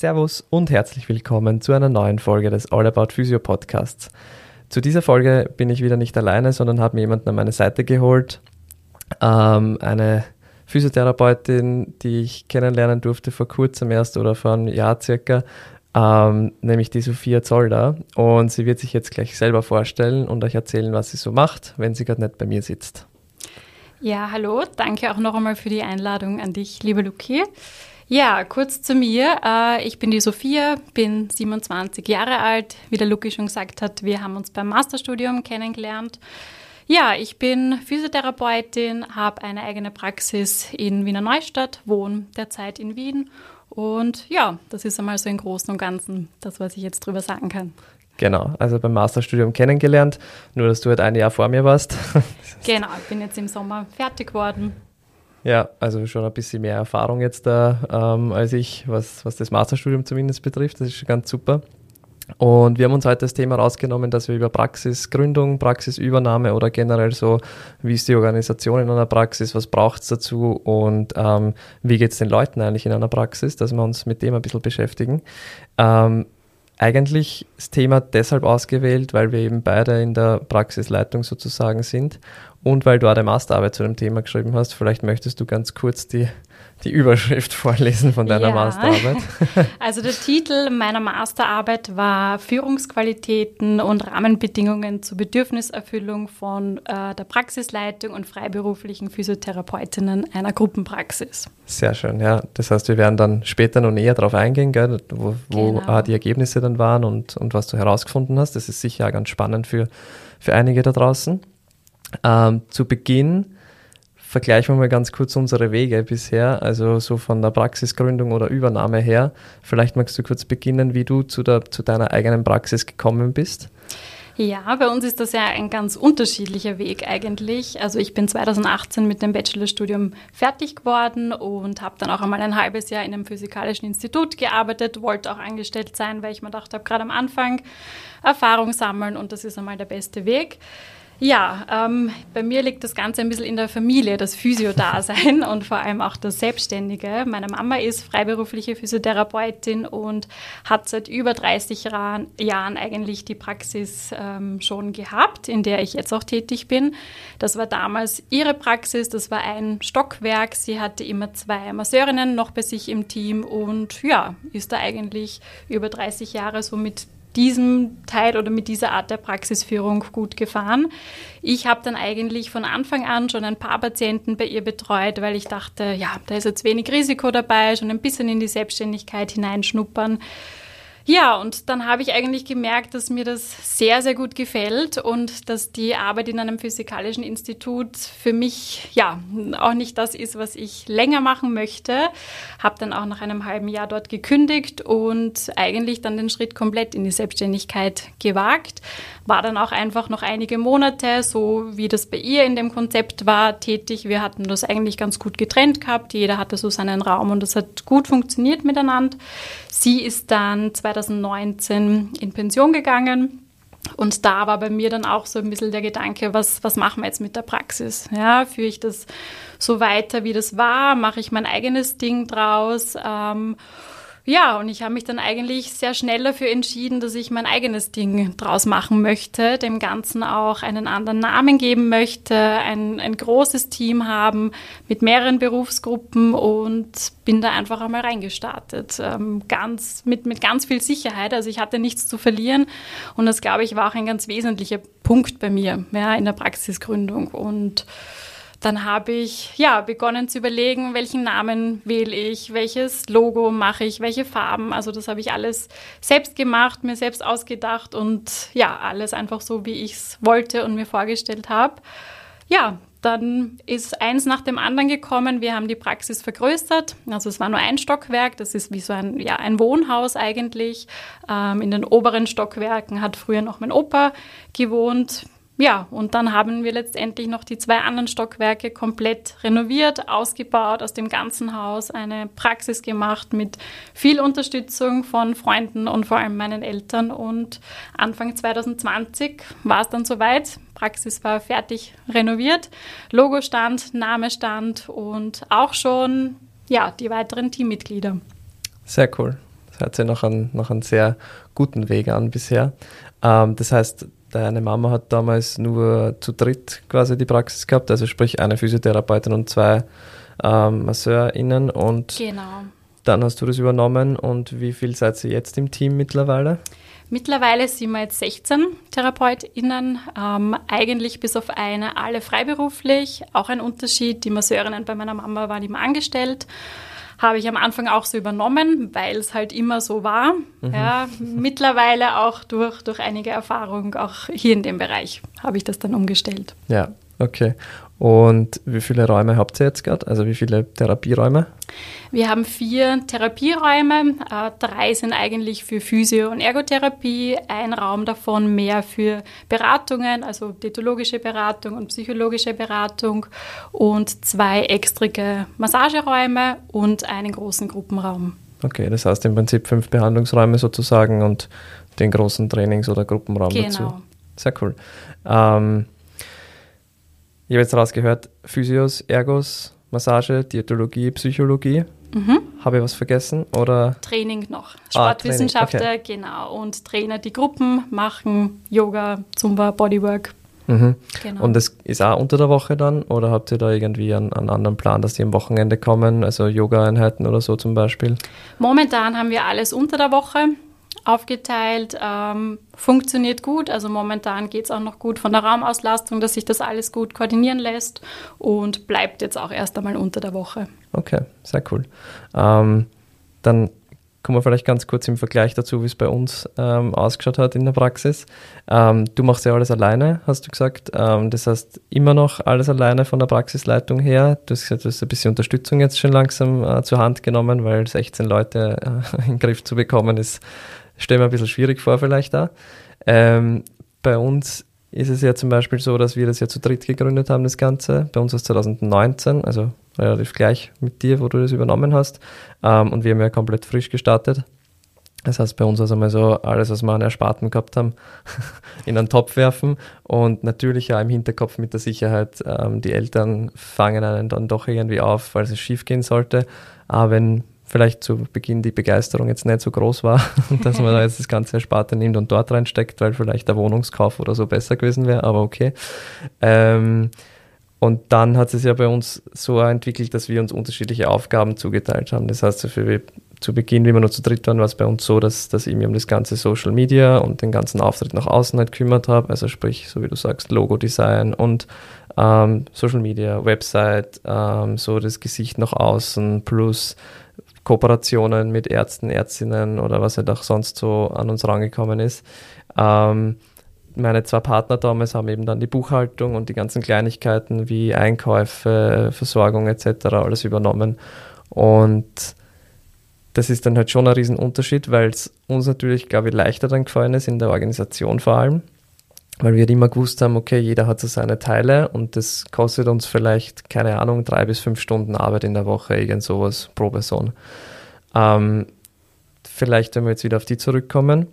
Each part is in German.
Servus und herzlich willkommen zu einer neuen Folge des All About Physio Podcasts. Zu dieser Folge bin ich wieder nicht alleine, sondern habe mir jemanden an meine Seite geholt. Ähm, eine Physiotherapeutin, die ich kennenlernen durfte vor kurzem erst oder vor einem Jahr circa, ähm, nämlich die Sophia Zolder. Und sie wird sich jetzt gleich selber vorstellen und euch erzählen, was sie so macht, wenn sie gerade nicht bei mir sitzt. Ja, hallo, danke auch noch einmal für die Einladung an dich, liebe Luki. Ja, kurz zu mir. Äh, ich bin die Sophia, bin 27 Jahre alt. Wie der Luki schon gesagt hat, wir haben uns beim Masterstudium kennengelernt. Ja, ich bin Physiotherapeutin, habe eine eigene Praxis in Wiener Neustadt, wohne derzeit in Wien. Und ja, das ist einmal so im Großen und Ganzen das, was ich jetzt drüber sagen kann. Genau, also beim Masterstudium kennengelernt, nur dass du halt ein Jahr vor mir warst. genau, ich bin jetzt im Sommer fertig geworden. Ja, also schon ein bisschen mehr Erfahrung jetzt da ähm, als ich, was, was das Masterstudium zumindest betrifft. Das ist schon ganz super. Und wir haben uns heute das Thema rausgenommen, dass wir über Praxisgründung, Praxisübernahme oder generell so, wie ist die Organisation in einer Praxis, was braucht es dazu und ähm, wie geht es den Leuten eigentlich in einer Praxis, dass wir uns mit dem ein bisschen beschäftigen. Ähm, eigentlich das Thema deshalb ausgewählt, weil wir eben beide in der Praxisleitung sozusagen sind und weil du auch eine Masterarbeit zu dem Thema geschrieben hast. Vielleicht möchtest du ganz kurz die die Überschrift vorlesen von deiner ja. Masterarbeit? Also der Titel meiner Masterarbeit war Führungsqualitäten und Rahmenbedingungen zur Bedürfniserfüllung von äh, der Praxisleitung und freiberuflichen Physiotherapeutinnen einer Gruppenpraxis. Sehr schön, ja. Das heißt, wir werden dann später noch näher darauf eingehen, gell, wo, wo genau. die Ergebnisse dann waren und, und was du herausgefunden hast. Das ist sicher auch ganz spannend für, für einige da draußen. Ähm, zu Beginn vergleichen wir mal ganz kurz unsere Wege bisher, also so von der Praxisgründung oder Übernahme her. Vielleicht magst du kurz beginnen, wie du zu, der, zu deiner eigenen Praxis gekommen bist. Ja, bei uns ist das ja ein ganz unterschiedlicher Weg eigentlich. Also ich bin 2018 mit dem Bachelorstudium fertig geworden und habe dann auch einmal ein halbes Jahr in einem physikalischen Institut gearbeitet, wollte auch angestellt sein, weil ich mir gedacht habe, gerade am Anfang Erfahrung sammeln und das ist einmal der beste Weg. Ja, ähm, bei mir liegt das Ganze ein bisschen in der Familie, das Physio-Dasein und vor allem auch das Selbstständige. Meine Mama ist freiberufliche Physiotherapeutin und hat seit über 30 Jahren, eigentlich die Praxis ähm, schon gehabt, in der ich jetzt auch tätig bin. Das war damals ihre Praxis, das war ein Stockwerk. Sie hatte immer zwei Masseurinnen noch bei sich im Team und ja, ist da eigentlich über 30 Jahre so mit diesem Teil oder mit dieser Art der Praxisführung gut gefahren. Ich habe dann eigentlich von Anfang an schon ein paar Patienten bei ihr betreut, weil ich dachte, ja, da ist jetzt wenig Risiko dabei, schon ein bisschen in die Selbstständigkeit hineinschnuppern. Ja, und dann habe ich eigentlich gemerkt, dass mir das sehr, sehr gut gefällt und dass die Arbeit in einem physikalischen Institut für mich ja auch nicht das ist, was ich länger machen möchte. Habe dann auch nach einem halben Jahr dort gekündigt und eigentlich dann den Schritt komplett in die Selbstständigkeit gewagt. War dann auch einfach noch einige Monate, so wie das bei ihr in dem Konzept war, tätig. Wir hatten das eigentlich ganz gut getrennt gehabt. Jeder hatte so seinen Raum und das hat gut funktioniert miteinander. Sie ist dann 2019 in Pension gegangen. Und da war bei mir dann auch so ein bisschen der Gedanke, was, was machen wir jetzt mit der Praxis? Ja, führe ich das so weiter, wie das war? Mache ich mein eigenes Ding draus? Ähm, ja, und ich habe mich dann eigentlich sehr schnell dafür entschieden, dass ich mein eigenes Ding draus machen möchte, dem Ganzen auch einen anderen Namen geben möchte, ein, ein großes Team haben mit mehreren Berufsgruppen und bin da einfach einmal reingestartet. Ähm, ganz, mit, mit ganz viel Sicherheit. Also ich hatte nichts zu verlieren und das, glaube ich, war auch ein ganz wesentlicher Punkt bei mir ja, in der Praxisgründung. Und dann habe ich ja begonnen zu überlegen, welchen Namen wähle ich, welches Logo mache ich, welche Farben. Also das habe ich alles selbst gemacht, mir selbst ausgedacht und ja, alles einfach so, wie ich es wollte und mir vorgestellt habe. Ja, dann ist eins nach dem anderen gekommen. Wir haben die Praxis vergrößert. Also es war nur ein Stockwerk. Das ist wie so ein, ja, ein Wohnhaus eigentlich. Ähm, in den oberen Stockwerken hat früher noch mein Opa gewohnt. Ja, und dann haben wir letztendlich noch die zwei anderen Stockwerke komplett renoviert, ausgebaut, aus dem ganzen Haus eine Praxis gemacht mit viel Unterstützung von Freunden und vor allem meinen Eltern. Und Anfang 2020 war es dann soweit. Praxis war fertig renoviert, Logo stand, Name stand und auch schon ja, die weiteren Teammitglieder. Sehr cool hört sich nach einem, nach einem sehr guten Weg an bisher. Ähm, das heißt, deine Mama hat damals nur zu dritt quasi die Praxis gehabt, also sprich eine Physiotherapeutin und zwei ähm, MasseurInnen und genau. dann hast du das übernommen und wie viel seid ihr jetzt im Team mittlerweile? Mittlerweile sind wir jetzt 16 TherapeutInnen, ähm, eigentlich bis auf eine alle freiberuflich. Auch ein Unterschied, die Masseurinnen bei meiner Mama waren immer angestellt. Habe ich am Anfang auch so übernommen, weil es halt immer so war. Mhm. Ja, mittlerweile auch durch, durch einige Erfahrungen, auch hier in dem Bereich, habe ich das dann umgestellt. Ja, okay. Und wie viele Räume habt ihr jetzt gerade? Also wie viele Therapieräume? Wir haben vier Therapieräume. Äh, drei sind eigentlich für Physio- und Ergotherapie. Ein Raum davon mehr für Beratungen, also diätologische Beratung und psychologische Beratung. Und zwei extrige Massageräume und einen großen Gruppenraum. Okay, das heißt im Prinzip fünf Behandlungsräume sozusagen und den großen Trainings- oder Gruppenraum genau. dazu. Sehr cool. Ähm, ich habe jetzt rausgehört, Physios, Ergos, Massage, Diätologie, Psychologie. Mhm. Habe ich was vergessen? Oder? Training noch. Sportwissenschaftler, ah, okay. genau. Und Trainer, die Gruppen machen Yoga, Zumba, Bodywork. Mhm. Genau. Und das ist auch unter der Woche dann? Oder habt ihr da irgendwie einen, einen anderen Plan, dass die am Wochenende kommen? Also Yoga-Einheiten oder so zum Beispiel? Momentan haben wir alles unter der Woche aufgeteilt, ähm, funktioniert gut. Also momentan geht es auch noch gut von der Raumauslastung, dass sich das alles gut koordinieren lässt und bleibt jetzt auch erst einmal unter der Woche. Okay, sehr cool. Ähm, dann kommen wir vielleicht ganz kurz im Vergleich dazu, wie es bei uns ähm, ausgeschaut hat in der Praxis. Ähm, du machst ja alles alleine, hast du gesagt. Ähm, das heißt, immer noch alles alleine von der Praxisleitung her. Du hast gesagt, du hast ein bisschen Unterstützung jetzt schon langsam äh, zur Hand genommen, weil 16 Leute äh, in den Griff zu bekommen ist stelle mir ein bisschen schwierig vor vielleicht da. Ähm, bei uns ist es ja zum Beispiel so, dass wir das ja zu dritt gegründet haben, das Ganze. Bei uns aus 2019, also relativ gleich mit dir, wo du das übernommen hast. Ähm, und wir haben ja komplett frisch gestartet. Das heißt, bei uns also mal so alles, was wir an Ersparten gehabt haben, in einen Topf werfen und natürlich ja im Hinterkopf mit der Sicherheit, ähm, die Eltern fangen einen dann doch irgendwie auf, weil es schief gehen sollte. Aber wenn vielleicht zu Beginn die Begeisterung jetzt nicht so groß war, dass man da jetzt das ganze Ersparte nimmt und dort reinsteckt, weil vielleicht der Wohnungskauf oder so besser gewesen wäre, aber okay. Ähm, und dann hat es ja bei uns so entwickelt, dass wir uns unterschiedliche Aufgaben zugeteilt haben. Das heißt, für, zu Beginn, wie wir nur zu dritt waren, war es bei uns so, dass, dass ich mich um das ganze Social Media und den ganzen Auftritt nach außen halt kümmert habe. Also sprich, so wie du sagst, Logo-Design und ähm, Social Media, Website, ähm, so das Gesicht nach außen plus Kooperationen mit Ärzten, Ärztinnen oder was halt auch sonst so an uns rangekommen ist. Ähm, meine zwei Partner damals haben eben dann die Buchhaltung und die ganzen Kleinigkeiten wie Einkäufe, Versorgung etc. alles übernommen. Und das ist dann halt schon ein Riesenunterschied, weil es uns natürlich, glaube ich, leichter dann gefallen ist in der Organisation vor allem weil wir immer gewusst haben, okay, jeder hat so seine Teile und das kostet uns vielleicht, keine Ahnung, drei bis fünf Stunden Arbeit in der Woche, irgend sowas pro Person. Ähm, vielleicht, wenn wir jetzt wieder auf die zurückkommen,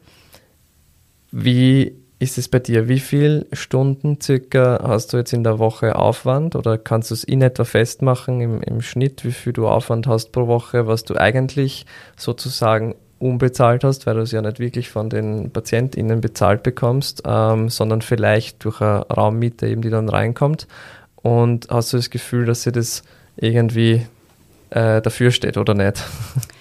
wie ist es bei dir? Wie viele Stunden circa hast du jetzt in der Woche Aufwand oder kannst du es in etwa festmachen im, im Schnitt, wie viel du Aufwand hast pro Woche, was du eigentlich sozusagen unbezahlt hast, weil du es ja nicht wirklich von den PatientInnen bezahlt bekommst, ähm, sondern vielleicht durch eine Raummiete eben, die dann reinkommt. Und hast du das Gefühl, dass sie das irgendwie äh, dafür steht oder nicht?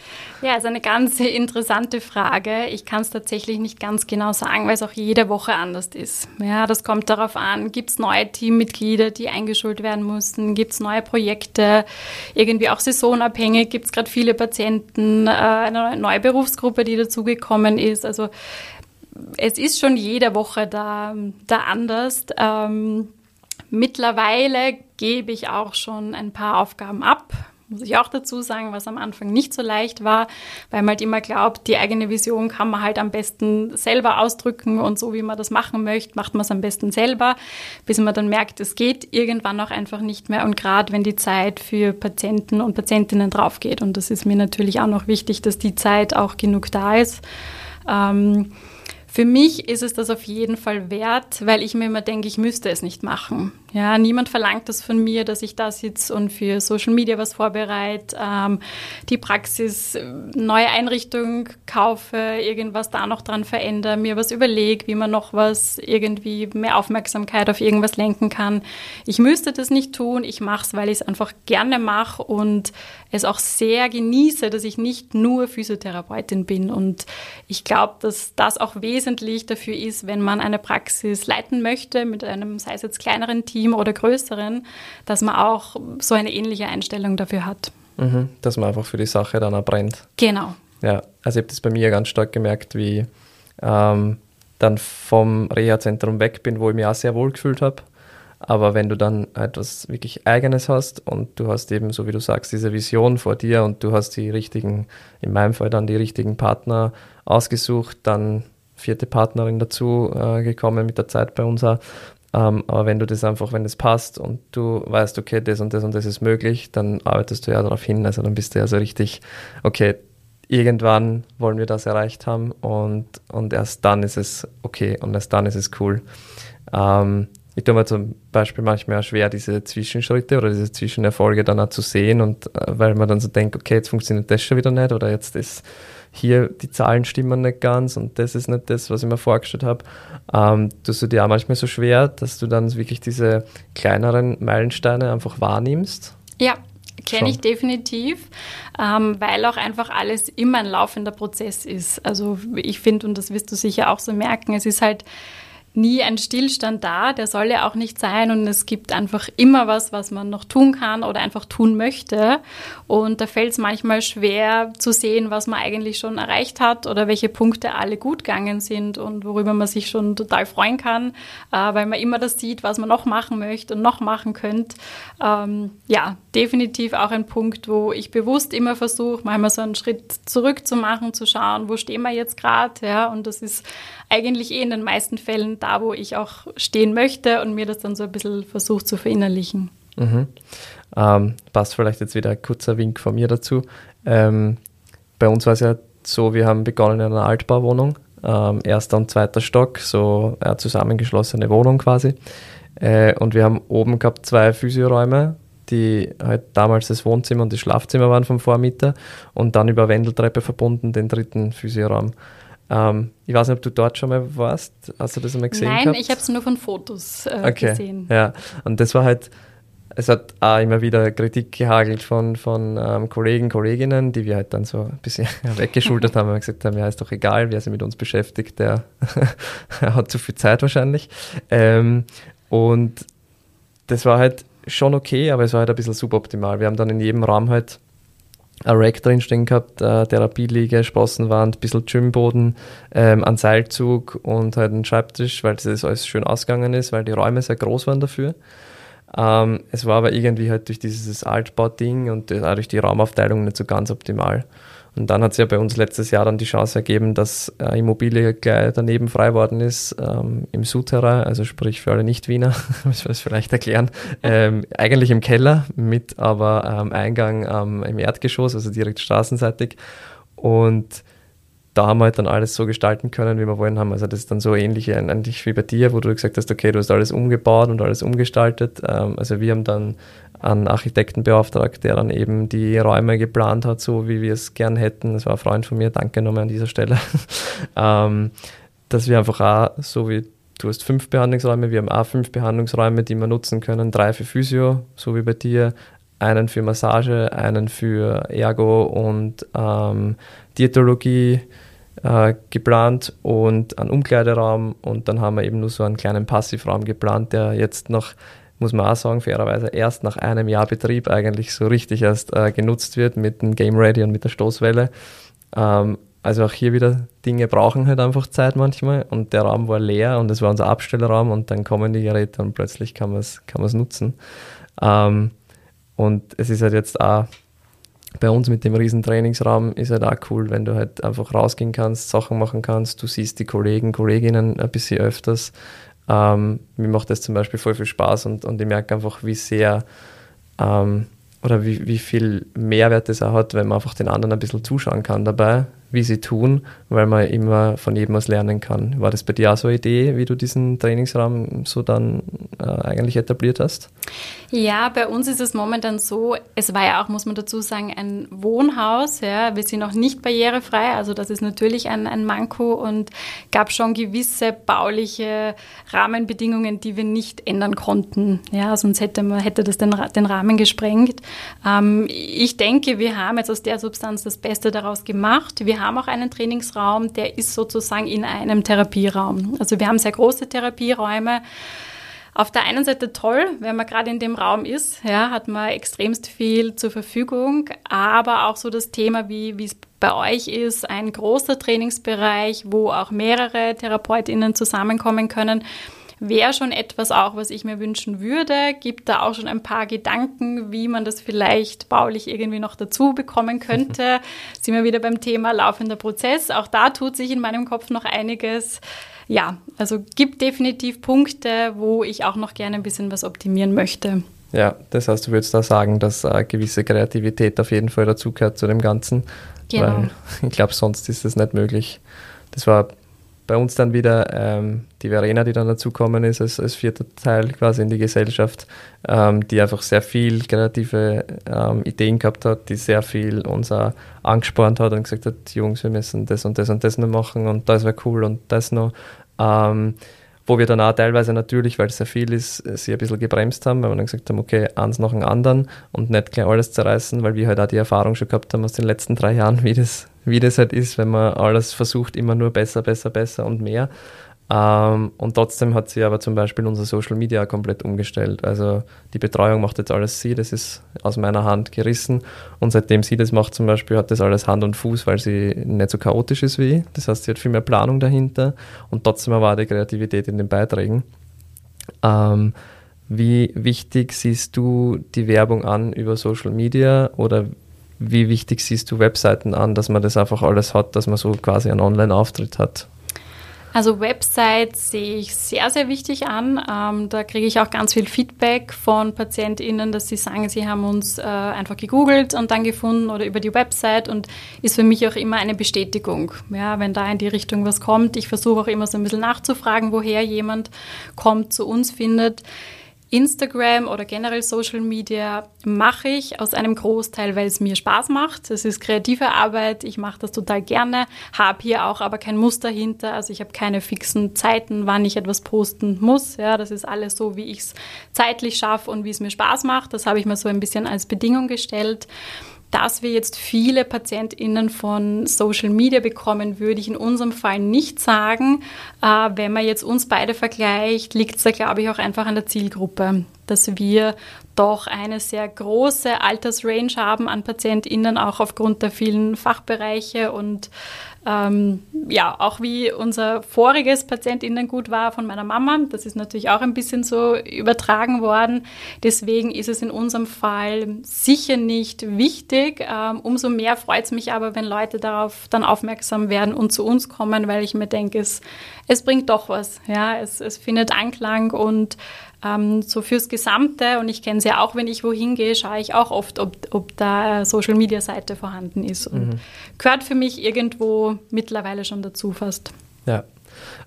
Ja, ist eine ganz interessante Frage. Ich kann es tatsächlich nicht ganz genau sagen, weil es auch jede Woche anders ist. Ja, das kommt darauf an, gibt es neue Teammitglieder, die eingeschult werden mussten, gibt es neue Projekte, irgendwie auch saisonabhängig, gibt es gerade viele Patienten, äh, eine neue Berufsgruppe, die dazugekommen ist. Also es ist schon jede Woche da, da anders. Ähm, mittlerweile gebe ich auch schon ein paar Aufgaben ab muss ich auch dazu sagen, was am Anfang nicht so leicht war, weil man halt immer glaubt, die eigene Vision kann man halt am besten selber ausdrücken und so wie man das machen möchte, macht man es am besten selber, bis man dann merkt, es geht irgendwann auch einfach nicht mehr und gerade wenn die Zeit für Patienten und Patientinnen drauf geht und das ist mir natürlich auch noch wichtig, dass die Zeit auch genug da ist. Ähm, Für mich ist es das auf jeden Fall wert, weil ich mir immer denke, ich müsste es nicht machen. Ja, niemand verlangt das von mir, dass ich da sitze und für Social Media was vorbereite, ähm, die Praxis, äh, neue Einrichtung kaufe, irgendwas da noch dran verändere, mir was überlege, wie man noch was irgendwie mehr Aufmerksamkeit auf irgendwas lenken kann. Ich müsste das nicht tun, ich mache es, weil ich es einfach gerne mache und es auch sehr genieße, dass ich nicht nur Physiotherapeutin bin. Und ich glaube, dass das auch wesentlich dafür ist, wenn man eine Praxis leiten möchte, mit einem, sei es jetzt kleineren Team oder größeren, dass man auch so eine ähnliche Einstellung dafür hat. Mhm, dass man einfach für die Sache dann auch brennt. Genau. Ja, also ich habe das bei mir ganz stark gemerkt, wie ähm, dann vom Reha-Zentrum weg bin, wo ich mich auch sehr wohl gefühlt habe aber wenn du dann etwas wirklich Eigenes hast und du hast eben, so wie du sagst, diese Vision vor dir und du hast die richtigen, in meinem Fall dann die richtigen Partner ausgesucht, dann vierte Partnerin dazu äh, gekommen mit der Zeit bei uns. Ähm, aber wenn du das einfach, wenn es passt und du weißt, okay, das und das und das ist möglich, dann arbeitest du ja darauf hin. Also dann bist du ja so richtig, okay, irgendwann wollen wir das erreicht haben und, und erst dann ist es okay und erst dann ist es cool. Ähm, ich tue mir zum Beispiel manchmal schwer, diese Zwischenschritte oder diese Zwischenerfolge dann auch zu sehen und äh, weil man dann so denkt, okay, jetzt funktioniert das schon wieder nicht oder jetzt ist hier die Zahlen stimmen nicht ganz und das ist nicht das, was ich mir vorgestellt habe, ähm, tust du dir auch manchmal so schwer, dass du dann wirklich diese kleineren Meilensteine einfach wahrnimmst? Ja, kenne ich definitiv, ähm, weil auch einfach alles immer ein laufender Prozess ist. Also ich finde, und das wirst du sicher auch so merken, es ist halt nie ein Stillstand da, der soll ja auch nicht sein. Und es gibt einfach immer was, was man noch tun kann oder einfach tun möchte. Und da fällt es manchmal schwer zu sehen, was man eigentlich schon erreicht hat oder welche Punkte alle gut gegangen sind und worüber man sich schon total freuen kann, äh, weil man immer das sieht, was man noch machen möchte und noch machen könnte. Ähm, ja, definitiv auch ein Punkt, wo ich bewusst immer versuche, manchmal so einen Schritt zurück zu machen, zu schauen, wo stehen wir jetzt gerade, ja, und das ist eigentlich eh in den meisten Fällen da, wo ich auch stehen möchte und mir das dann so ein bisschen versucht zu verinnerlichen. Mhm. Ähm, passt vielleicht jetzt wieder ein kurzer Wink von mir dazu. Ähm, bei uns war es ja so, wir haben begonnen in einer Altbauwohnung, ähm, erster und zweiter Stock, so eine zusammengeschlossene Wohnung quasi. Äh, und wir haben oben gehabt zwei Physioräume, die halt damals das Wohnzimmer und das Schlafzimmer waren vom Vormieter und dann über Wendeltreppe verbunden den dritten Physioraum. Ähm, ich weiß nicht, ob du dort schon mal warst. Hast du das einmal gesehen? Nein, gehabt? ich habe es nur von Fotos äh, okay. gesehen. Ja, und das war halt, es hat auch immer wieder Kritik gehagelt von, von ähm, Kollegen, Kolleginnen, die wir halt dann so ein bisschen weggeschultert haben und gesagt haben, ja, ist doch egal, wer sich mit uns beschäftigt, der hat zu viel Zeit wahrscheinlich. Ähm, und das war halt schon okay, aber es war halt ein bisschen suboptimal. Wir haben dann in jedem Raum halt ein Rack drinstehen gehabt, äh, Therapieliege, Sprossenwand, ein bisschen Gymboden, ähm, ein Seilzug und halt einen Schreibtisch, weil das alles schön ausgegangen ist, weil die Räume sehr groß waren dafür. Ähm, es war aber irgendwie halt durch dieses Altbau-Ding und auch durch die Raumaufteilung nicht so ganz optimal. Und dann hat es ja bei uns letztes Jahr dann die Chance ergeben, dass äh, Immobilie gleich daneben frei worden ist, ähm, im Souterrain, also sprich für alle Nicht-Wiener, muss man das vielleicht erklären, ähm, eigentlich im Keller mit aber ähm, Eingang im Erdgeschoss, also direkt straßenseitig. Und da haben wir halt dann alles so gestalten können, wie wir wollen haben. Also das ist dann so ähnlich eigentlich wie bei dir, wo du gesagt hast, okay, du hast alles umgebaut und alles umgestaltet. Ähm, also wir haben dann einen Architekten beauftragt, der dann eben die Räume geplant hat, so wie wir es gern hätten. Das war ein Freund von mir, danke nochmal an dieser Stelle. ähm, dass wir einfach auch, so wie du hast fünf Behandlungsräume, wir haben auch fünf Behandlungsräume, die wir nutzen können, drei für Physio, so wie bei dir, einen für Massage, einen für Ergo und ähm, Diätologie äh, geplant und einen Umkleideraum und dann haben wir eben nur so einen kleinen Passivraum geplant, der jetzt noch muss man auch sagen, fairerweise erst nach einem Jahr Betrieb eigentlich so richtig erst äh, genutzt wird mit dem Game Ready und mit der Stoßwelle. Ähm, also auch hier wieder Dinge brauchen halt einfach Zeit manchmal und der Raum war leer und es war unser Abstellraum und dann kommen die Geräte und plötzlich kann man es kann nutzen. Ähm, und es ist halt jetzt auch bei uns mit dem riesen Trainingsraum ist halt auch cool, wenn du halt einfach rausgehen kannst, Sachen machen kannst, du siehst die Kollegen, Kolleginnen ein bisschen öfters. Ähm, mir macht das zum Beispiel voll viel Spaß und, und ich merke einfach, wie sehr ähm, oder wie, wie viel Mehrwert es auch hat, wenn man einfach den anderen ein bisschen zuschauen kann dabei, wie sie tun, weil man immer von jedem was lernen kann. War das bei dir auch so eine Idee, wie du diesen Trainingsraum so dann äh, eigentlich etabliert hast? Ja, bei uns ist es momentan so, es war ja auch, muss man dazu sagen, ein Wohnhaus. Ja. Wir sind noch nicht barrierefrei, also das ist natürlich ein, ein Manko und gab schon gewisse bauliche Rahmenbedingungen, die wir nicht ändern konnten. Ja, sonst hätte, man, hätte das den, den Rahmen gesprengt. Ähm, ich denke, wir haben jetzt aus der Substanz das Beste daraus gemacht. Wir haben auch einen Trainingsraum, der ist sozusagen in einem Therapieraum. Also wir haben sehr große Therapieräume. Auf der einen Seite toll, wenn man gerade in dem Raum ist, ja, hat man extremst viel zur Verfügung, aber auch so das Thema, wie es bei euch ist, ein großer Trainingsbereich, wo auch mehrere TherapeutInnen zusammenkommen können wäre schon etwas auch, was ich mir wünschen würde. Gibt da auch schon ein paar Gedanken, wie man das vielleicht baulich irgendwie noch dazu bekommen könnte. Sind wir wieder beim Thema laufender Prozess. Auch da tut sich in meinem Kopf noch einiges. Ja, also gibt definitiv Punkte, wo ich auch noch gerne ein bisschen was optimieren möchte. Ja, das heißt, du würdest da sagen, dass eine gewisse Kreativität auf jeden Fall dazugehört zu dem Ganzen. Genau. Weil ich glaube, sonst ist es nicht möglich. Das war bei uns dann wieder ähm, die Verena, die dann dazukommen ist als, als vierter Teil quasi in die Gesellschaft, ähm, die einfach sehr viel kreative ähm, Ideen gehabt hat, die sehr viel uns auch angespornt hat und gesagt hat, Jungs, wir müssen das und das und das noch machen und das wäre cool und das noch. Ähm, wo wir dann auch teilweise natürlich, weil es sehr viel ist, sie ein bisschen gebremst haben, weil wir dann gesagt haben, okay, eins nach dem anderen und nicht gleich alles zerreißen, weil wir halt auch die Erfahrung schon gehabt haben aus den letzten drei Jahren, wie das, wie das halt ist, wenn man alles versucht, immer nur besser, besser, besser und mehr. Ähm, und trotzdem hat sie aber zum Beispiel unser Social Media komplett umgestellt. Also die Betreuung macht jetzt alles sie, das ist aus meiner Hand gerissen. Und seitdem sie das macht zum Beispiel, hat das alles Hand und Fuß, weil sie nicht so chaotisch ist wie ich. Das heißt, sie hat viel mehr Planung dahinter und trotzdem war die Kreativität in den Beiträgen. Ähm, wie wichtig siehst du die Werbung an über Social Media oder wie wichtig siehst du Webseiten an, dass man das einfach alles hat, dass man so quasi einen Online-Auftritt hat? Also Websites sehe ich sehr, sehr wichtig an. Ähm, da kriege ich auch ganz viel Feedback von PatientInnen, dass sie sagen, sie haben uns äh, einfach gegoogelt und dann gefunden oder über die Website und ist für mich auch immer eine Bestätigung. Ja, wenn da in die Richtung was kommt. Ich versuche auch immer so ein bisschen nachzufragen, woher jemand kommt, zu uns findet. Instagram oder generell Social Media mache ich aus einem Großteil, weil es mir Spaß macht. Es ist kreative Arbeit, ich mache das total gerne, habe hier auch aber kein Muster hinter, also ich habe keine fixen Zeiten, wann ich etwas posten muss. Ja, das ist alles so, wie ich es zeitlich schaffe und wie es mir Spaß macht. Das habe ich mir so ein bisschen als Bedingung gestellt. Dass wir jetzt viele PatientInnen von Social Media bekommen, würde ich in unserem Fall nicht sagen. Äh, wenn man jetzt uns beide vergleicht, liegt es da, glaube ich, auch einfach an der Zielgruppe, dass wir doch eine sehr große Altersrange haben an PatientInnen, auch aufgrund der vielen Fachbereiche und ähm, ja, auch wie unser voriges Patientinnengut war von meiner Mama. Das ist natürlich auch ein bisschen so übertragen worden. Deswegen ist es in unserem Fall sicher nicht wichtig. Ähm, umso mehr freut es mich aber, wenn Leute darauf dann aufmerksam werden und zu uns kommen, weil ich mir denke, es, es bringt doch was. Ja, es, es findet Anklang und ähm, so fürs Gesamte, und ich kenne es ja auch, wenn ich wohin gehe, schaue ich auch oft, ob, ob da Social-Media-Seite vorhanden ist. Und mhm. gehört für mich irgendwo mittlerweile schon dazu fast. Ja,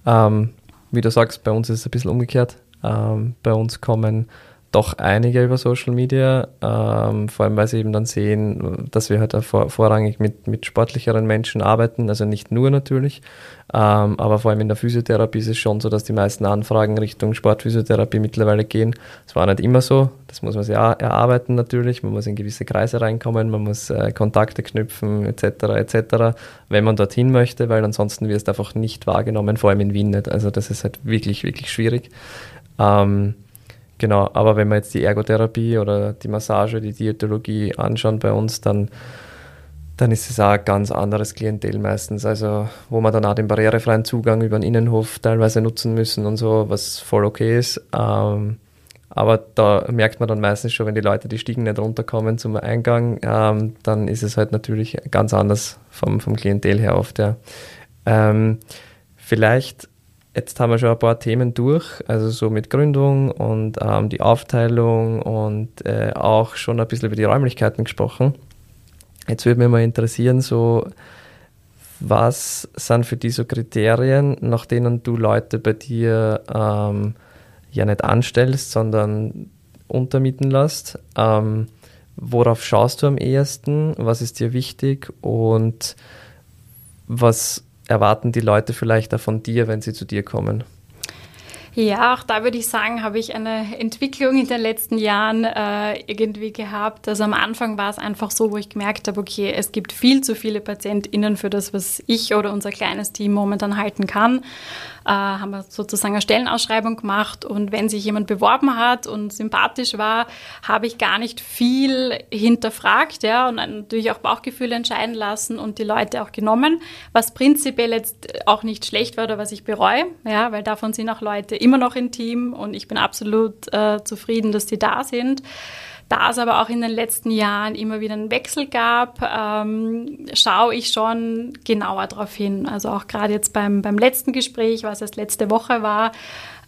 ähm, wie du sagst, bei uns ist es ein bisschen umgekehrt. Ähm, bei uns kommen doch einige über Social Media, ähm, vor allem weil sie eben dann sehen, dass wir halt vor, vorrangig mit, mit sportlicheren Menschen arbeiten, also nicht nur natürlich, ähm, aber vor allem in der Physiotherapie ist es schon so, dass die meisten Anfragen Richtung Sportphysiotherapie mittlerweile gehen. Das war nicht immer so, das muss man sich erarbeiten natürlich, man muss in gewisse Kreise reinkommen, man muss äh, Kontakte knüpfen etc. etc., wenn man dorthin möchte, weil ansonsten wirst du einfach nicht wahrgenommen, vor allem in Wien nicht. Also das ist halt wirklich, wirklich schwierig. Ähm, Genau, aber wenn wir jetzt die Ergotherapie oder die Massage, die Diätologie anschauen bei uns, dann, dann ist es auch ein ganz anderes Klientel meistens. Also, wo wir dann auch den barrierefreien Zugang über den Innenhof teilweise nutzen müssen und so, was voll okay ist. Ähm, aber da merkt man dann meistens schon, wenn die Leute die Stiegen nicht runterkommen zum Eingang, ähm, dann ist es halt natürlich ganz anders vom, vom Klientel her oft. Ja. Ähm, vielleicht jetzt haben wir schon ein paar Themen durch, also so mit Gründung und ähm, die Aufteilung und äh, auch schon ein bisschen über die Räumlichkeiten gesprochen. Jetzt würde mich mal interessieren, so was sind für die so Kriterien, nach denen du Leute bei dir ähm, ja nicht anstellst, sondern untermieten lässt? Ähm, worauf schaust du am ehesten? Was ist dir wichtig? Und was erwarten die Leute vielleicht auch von dir, wenn sie zu dir kommen? Ja, auch da würde ich sagen, habe ich eine Entwicklung in den letzten Jahren äh, irgendwie gehabt. Also am Anfang war es einfach so, wo ich gemerkt habe, okay, es gibt viel zu viele PatientInnen für das, was ich oder unser kleines Team momentan halten kann äh, haben wir sozusagen eine Stellenausschreibung gemacht und wenn sich jemand beworben hat und sympathisch war, habe ich gar nicht viel hinterfragt ja, und natürlich auch Bauchgefühle entscheiden lassen und die Leute auch genommen, was prinzipiell jetzt auch nicht schlecht war oder was ich bereue, ja, weil davon sind auch Leute immer noch im Team und ich bin absolut äh, zufrieden, dass die da sind. Da es aber auch in den letzten Jahren immer wieder einen Wechsel gab, ähm, schaue ich schon genauer darauf hin. Also auch gerade jetzt beim, beim letzten Gespräch, was es letzte Woche war,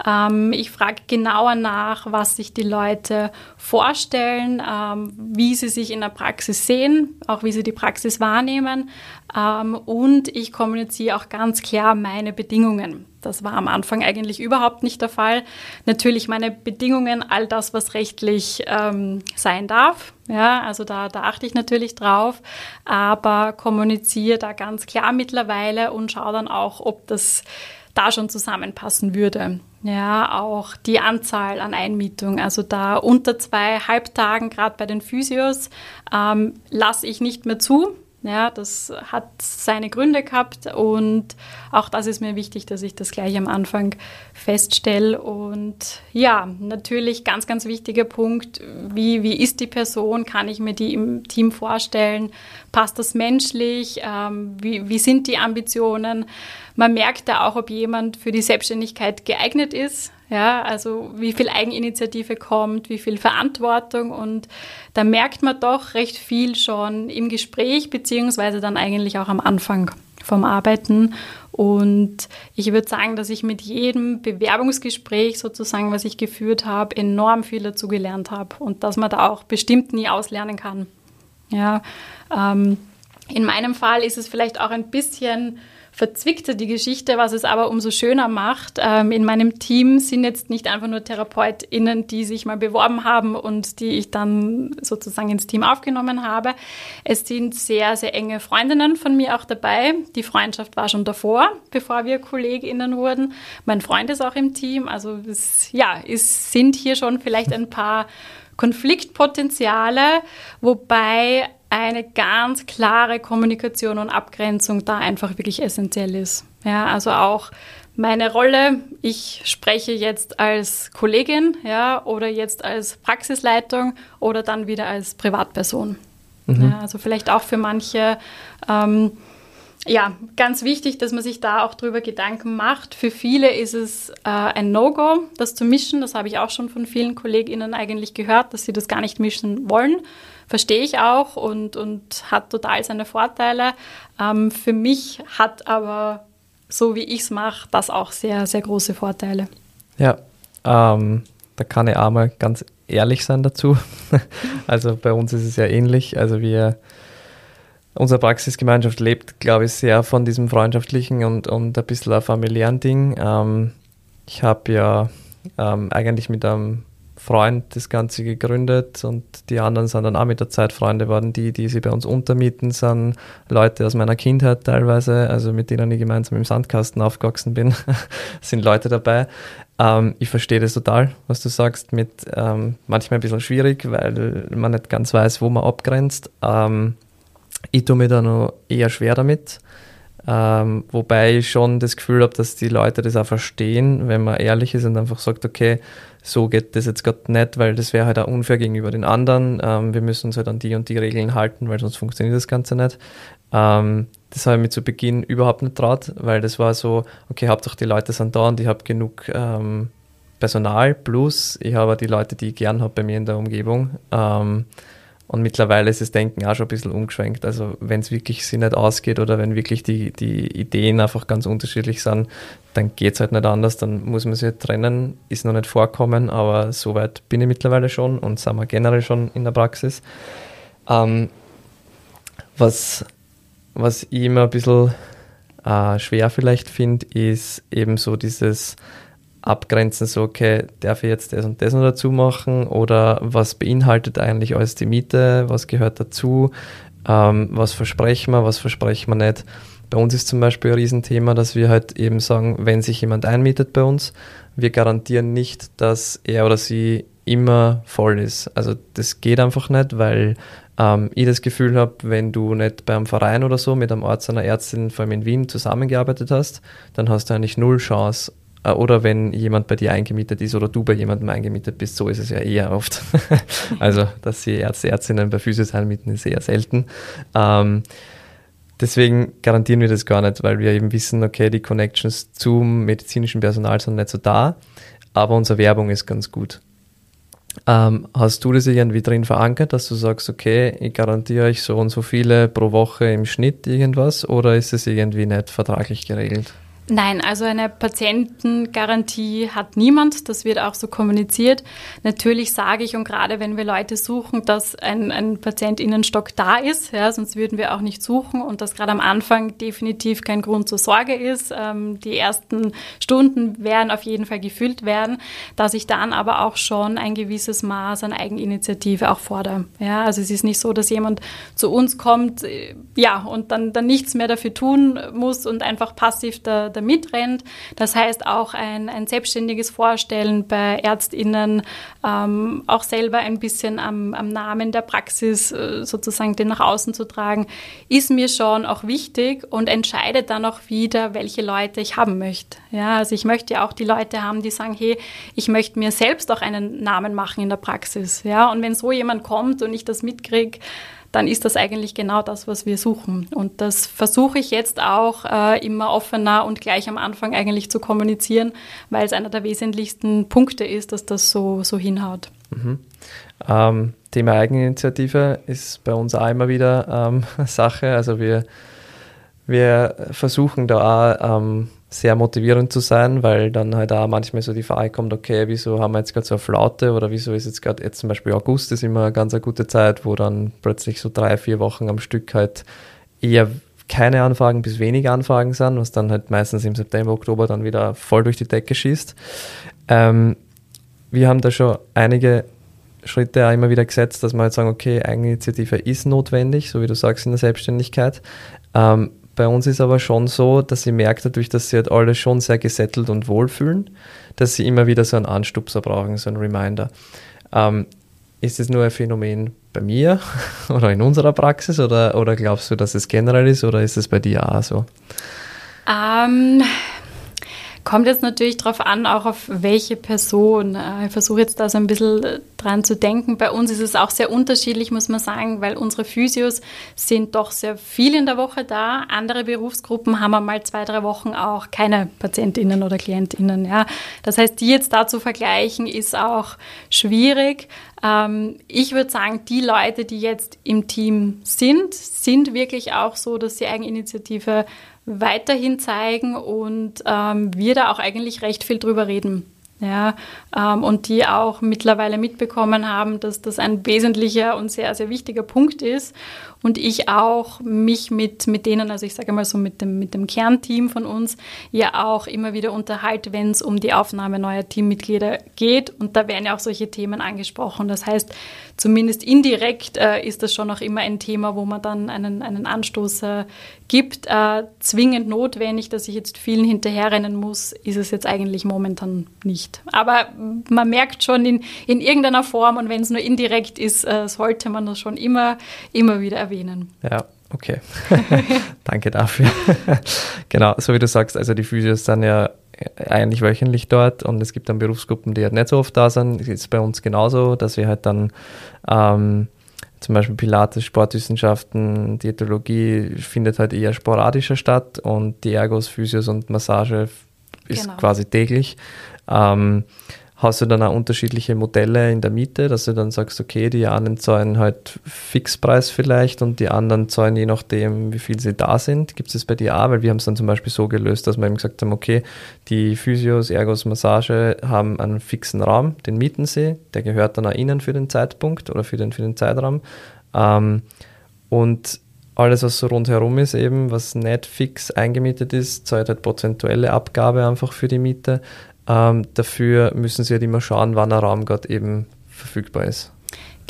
ähm, ich frage genauer nach, was sich die Leute vorstellen, ähm, wie sie sich in der Praxis sehen, auch wie sie die Praxis wahrnehmen. Ähm, und ich kommuniziere auch ganz klar meine Bedingungen. Das war am Anfang eigentlich überhaupt nicht der Fall. Natürlich meine Bedingungen, all das, was rechtlich ähm, sein darf. Ja, also da, da achte ich natürlich drauf, aber kommuniziere da ganz klar mittlerweile und schaue dann auch, ob das da schon zusammenpassen würde. Ja, auch die Anzahl an Einmietungen, also da unter zwei Halbtagen, gerade bei den Physios, ähm, lasse ich nicht mehr zu. Ja, das hat seine Gründe gehabt und auch das ist mir wichtig, dass ich das gleich am Anfang feststelle. Und ja, natürlich ganz, ganz wichtiger Punkt, wie, wie ist die Person? Kann ich mir die im Team vorstellen? Passt das menschlich? Ähm, wie, wie sind die Ambitionen? Man merkt da auch, ob jemand für die Selbstständigkeit geeignet ist. Ja, also wie viel Eigeninitiative kommt, wie viel Verantwortung und da merkt man doch recht viel schon im Gespräch beziehungsweise dann eigentlich auch am Anfang vom Arbeiten. Und ich würde sagen, dass ich mit jedem Bewerbungsgespräch sozusagen, was ich geführt habe, enorm viel dazu gelernt habe und dass man da auch bestimmt nie auslernen kann. Ja, ähm, in meinem Fall ist es vielleicht auch ein bisschen verzwickte die Geschichte, was es aber umso schöner macht. Ähm, in meinem Team sind jetzt nicht einfach nur TherapeutInnen, die sich mal beworben haben und die ich dann sozusagen ins Team aufgenommen habe. Es sind sehr, sehr enge Freundinnen von mir auch dabei. Die Freundschaft war schon davor, bevor wir KollegInnen wurden. Mein Freund ist auch im Team. Also es, ja, es sind hier schon vielleicht ein paar Konfliktpotenziale, wobei eine ganz klare Kommunikation und Abgrenzung da einfach wirklich essentiell ist. Ja, also auch meine Rolle, ich spreche jetzt als Kollegin, ja, oder jetzt als Praxisleitung oder dann wieder als Privatperson. Mhm. Ja, also vielleicht auch für manche ähm, ja, ganz wichtig, dass man sich da auch drüber Gedanken macht. Für viele ist es äh, ein No-Go, das zu mischen. Das habe ich auch schon von vielen KollegInnen eigentlich gehört, dass sie das gar nicht mischen wollen. Verstehe ich auch und, und hat total seine Vorteile. Ähm, für mich hat aber, so wie ich es mache, das auch sehr, sehr große Vorteile. Ja, ähm, da kann ich auch mal ganz ehrlich sein dazu. also bei uns ist es ja ähnlich. Also wir unsere Praxisgemeinschaft lebt, glaube ich, sehr von diesem freundschaftlichen und, und ein bisschen familiären Ding. Ähm, ich habe ja ähm, eigentlich mit einem Freund das Ganze gegründet und die anderen sind dann auch mit der Zeit Freunde geworden. Die, die sie bei uns untermieten, sind Leute aus meiner Kindheit teilweise, also mit denen ich gemeinsam im Sandkasten aufgewachsen bin, sind Leute dabei. Ähm, ich verstehe das total, was du sagst, mit ähm, manchmal ein bisschen schwierig, weil man nicht ganz weiß, wo man abgrenzt. Ähm, ich tue mir da noch eher schwer damit. Ähm, wobei ich schon das Gefühl habe, dass die Leute das auch verstehen, wenn man ehrlich ist und einfach sagt, okay, so geht das jetzt gerade nicht, weil das wäre halt auch unfair gegenüber den anderen. Ähm, wir müssen uns halt an die und die Regeln halten, weil sonst funktioniert das Ganze nicht. Ähm, das habe ich mir zu Beginn überhaupt nicht traut, weil das war so, okay, Hauptsache die Leute sind da und ich habe genug ähm, Personal plus ich habe die Leute, die ich gern habe bei mir in der Umgebung. Und mittlerweile ist das Denken auch schon ein bisschen umgeschwenkt. Also wenn es wirklich sich nicht ausgeht oder wenn wirklich die, die Ideen einfach ganz unterschiedlich sind, dann geht es halt nicht anders. Dann muss man sich halt trennen. Ist noch nicht vorkommen, aber soweit bin ich mittlerweile schon und sind wir generell schon in der Praxis. Ähm, was, was ich immer ein bisschen äh, schwer vielleicht finde, ist eben so dieses abgrenzen, so, okay, darf ich jetzt das und das noch dazu machen oder was beinhaltet eigentlich alles die Miete, was gehört dazu, ähm, was versprechen wir, was versprechen wir nicht. Bei uns ist zum Beispiel ein Riesenthema, dass wir halt eben sagen, wenn sich jemand einmietet bei uns, wir garantieren nicht, dass er oder sie immer voll ist. Also das geht einfach nicht, weil ähm, ich das Gefühl habe, wenn du nicht beim Verein oder so mit einem Arzt, einer Ärztin, vor allem in Wien, zusammengearbeitet hast, dann hast du eigentlich null Chance, oder wenn jemand bei dir eingemietet ist oder du bei jemandem eingemietet bist, so ist es ja eher oft. also, dass sie Ärzte, Ärztinnen bei Physios einmieten, ist eher selten. Ähm, deswegen garantieren wir das gar nicht, weil wir eben wissen, okay, die Connections zum medizinischen Personal sind nicht so da, aber unsere Werbung ist ganz gut. Ähm, hast du das irgendwie drin verankert, dass du sagst, okay, ich garantiere euch so und so viele pro Woche im Schnitt irgendwas oder ist es irgendwie nicht vertraglich geregelt? Nein, also eine Patientengarantie hat niemand. Das wird auch so kommuniziert. Natürlich sage ich, und gerade wenn wir Leute suchen, dass ein, ein Patientinnenstock da ist, ja, sonst würden wir auch nicht suchen und dass gerade am Anfang definitiv kein Grund zur Sorge ist. Ähm, die ersten Stunden werden auf jeden Fall gefüllt werden, dass ich dann aber auch schon ein gewisses Maß an Eigeninitiative auch fordere. Ja, also es ist nicht so, dass jemand zu uns kommt, äh, ja, und dann, dann nichts mehr dafür tun muss und einfach passiv da, da mitrennt. Das heißt auch ein, ein selbstständiges Vorstellen bei ÄrztInnen, ähm, auch selber ein bisschen am, am Namen der Praxis äh, sozusagen den nach außen zu tragen, ist mir schon auch wichtig und entscheidet dann auch wieder, welche Leute ich haben möchte. Ja, also ich möchte ja auch die Leute haben, die sagen, hey, ich möchte mir selbst auch einen Namen machen in der Praxis. Ja, und wenn so jemand kommt und ich das mitkriege, dann ist das eigentlich genau das, was wir suchen. Und das versuche ich jetzt auch äh, immer offener und gleich am Anfang eigentlich zu kommunizieren, weil es einer der wesentlichsten Punkte ist, dass das so, so hinhaut. Mhm. Ähm, Thema Eigeninitiative ist bei uns auch immer wieder ähm, Sache. Also wir, wir versuchen da auch ähm, sehr motivierend zu sein, weil dann halt auch manchmal so die Frage kommt, okay, wieso haben wir jetzt gerade so eine Flaute oder wieso ist jetzt gerade, jetzt zum Beispiel August ist immer eine ganz eine gute Zeit, wo dann plötzlich so drei, vier Wochen am Stück halt eher keine Anfragen bis wenige Anfragen sind, was dann halt meistens im September, Oktober dann wieder voll durch die Decke schießt. Ähm, wir haben da schon einige Schritte auch immer wieder gesetzt, dass wir halt sagen, okay, Eigeninitiative ist notwendig, so wie du sagst in der Selbstständigkeit. Ähm, bei uns ist aber schon so, dass ich merke dadurch, dass sie halt alle schon sehr gesettelt und wohlfühlen, dass sie immer wieder so einen Anstupser brauchen, so einen Reminder. Ähm, ist es nur ein Phänomen bei mir oder in unserer Praxis oder, oder glaubst du, dass es generell ist oder ist es bei dir auch so? Ähm, Kommt jetzt natürlich darauf an, auch auf welche Person. Äh, ich versuche jetzt da so ein bisschen äh, dran zu denken. Bei uns ist es auch sehr unterschiedlich, muss man sagen, weil unsere Physios sind doch sehr viel in der Woche da. Andere Berufsgruppen haben einmal zwei, drei Wochen auch keine PatientInnen oder KlientInnen. Ja. Das heißt, die jetzt da zu vergleichen, ist auch schwierig. Ähm, ich würde sagen, die Leute, die jetzt im Team sind, sind wirklich auch so, dass sie Eigeninitiative weiterhin zeigen und ähm, wir da auch eigentlich recht viel drüber reden. Ja, ähm, und die auch mittlerweile mitbekommen haben, dass das ein wesentlicher und sehr, sehr wichtiger Punkt ist und ich auch mich mit, mit denen, also ich sage mal so mit dem, mit dem Kernteam von uns, ja auch immer wieder unterhalte, wenn es um die Aufnahme neuer Teammitglieder geht. Und da werden ja auch solche Themen angesprochen. Das heißt, zumindest indirekt äh, ist das schon auch immer ein Thema, wo man dann einen, einen Anstoß äh, gibt. Äh, zwingend notwendig, dass ich jetzt vielen hinterherrennen muss, ist es jetzt eigentlich momentan nicht. Aber man merkt schon in, in irgendeiner Form und wenn es nur indirekt ist, äh, sollte man das schon immer, immer wieder erwähnen erwähnen. Ja, okay. Danke dafür. genau, so wie du sagst, also die Physios sind ja eigentlich wöchentlich dort und es gibt dann Berufsgruppen, die halt nicht so oft da sind. Das ist bei uns genauso, dass wir halt dann ähm, zum Beispiel Pilates, Sportwissenschaften, Diätologie findet halt eher sporadischer statt und die Ergos, Physios und Massage ist genau. quasi täglich. Ähm, Hast du dann auch unterschiedliche Modelle in der Miete, dass du dann sagst, okay, die einen zahlen halt Fixpreis vielleicht und die anderen zahlen je nachdem, wie viel sie da sind. Gibt es das bei dir auch? Weil wir haben es dann zum Beispiel so gelöst, dass wir eben gesagt haben, okay, die Physios, Ergos, Massage haben einen fixen Raum, den mieten sie, der gehört dann auch ihnen für den Zeitpunkt oder für den, für den Zeitraum. Ähm, und alles, was so rundherum ist, eben, was nicht fix eingemietet ist, zahlt halt prozentuelle Abgabe einfach für die Miete. Ähm, dafür müssen sie halt immer schauen, wann ein Raum gerade eben verfügbar ist.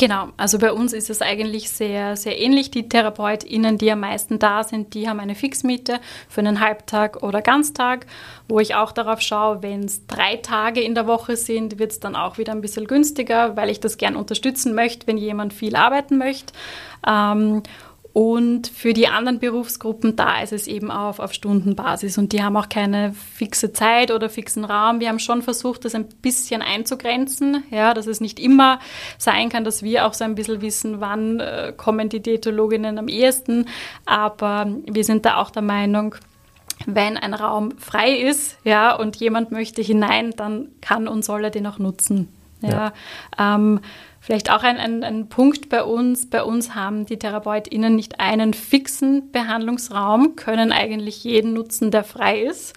Genau, also bei uns ist es eigentlich sehr, sehr ähnlich. Die TherapeutInnen, die am meisten da sind, die haben eine Fixmiete für einen Halbtag oder Ganztag, wo ich auch darauf schaue, wenn es drei Tage in der Woche sind, wird es dann auch wieder ein bisschen günstiger, weil ich das gern unterstützen möchte, wenn jemand viel arbeiten möchte. Ähm, und für die anderen Berufsgruppen, da ist es eben auf, auf Stundenbasis und die haben auch keine fixe Zeit oder fixen Raum. Wir haben schon versucht, das ein bisschen einzugrenzen, ja, dass es nicht immer sein kann, dass wir auch so ein bisschen wissen, wann äh, kommen die Diätologinnen am ehesten. Aber wir sind da auch der Meinung, wenn ein Raum frei ist, ja, und jemand möchte hinein, dann kann und soll er den auch nutzen. Ja. ja. Ähm, Vielleicht auch ein, ein, ein, Punkt bei uns. Bei uns haben die TherapeutInnen nicht einen fixen Behandlungsraum, können eigentlich jeden nutzen, der frei ist.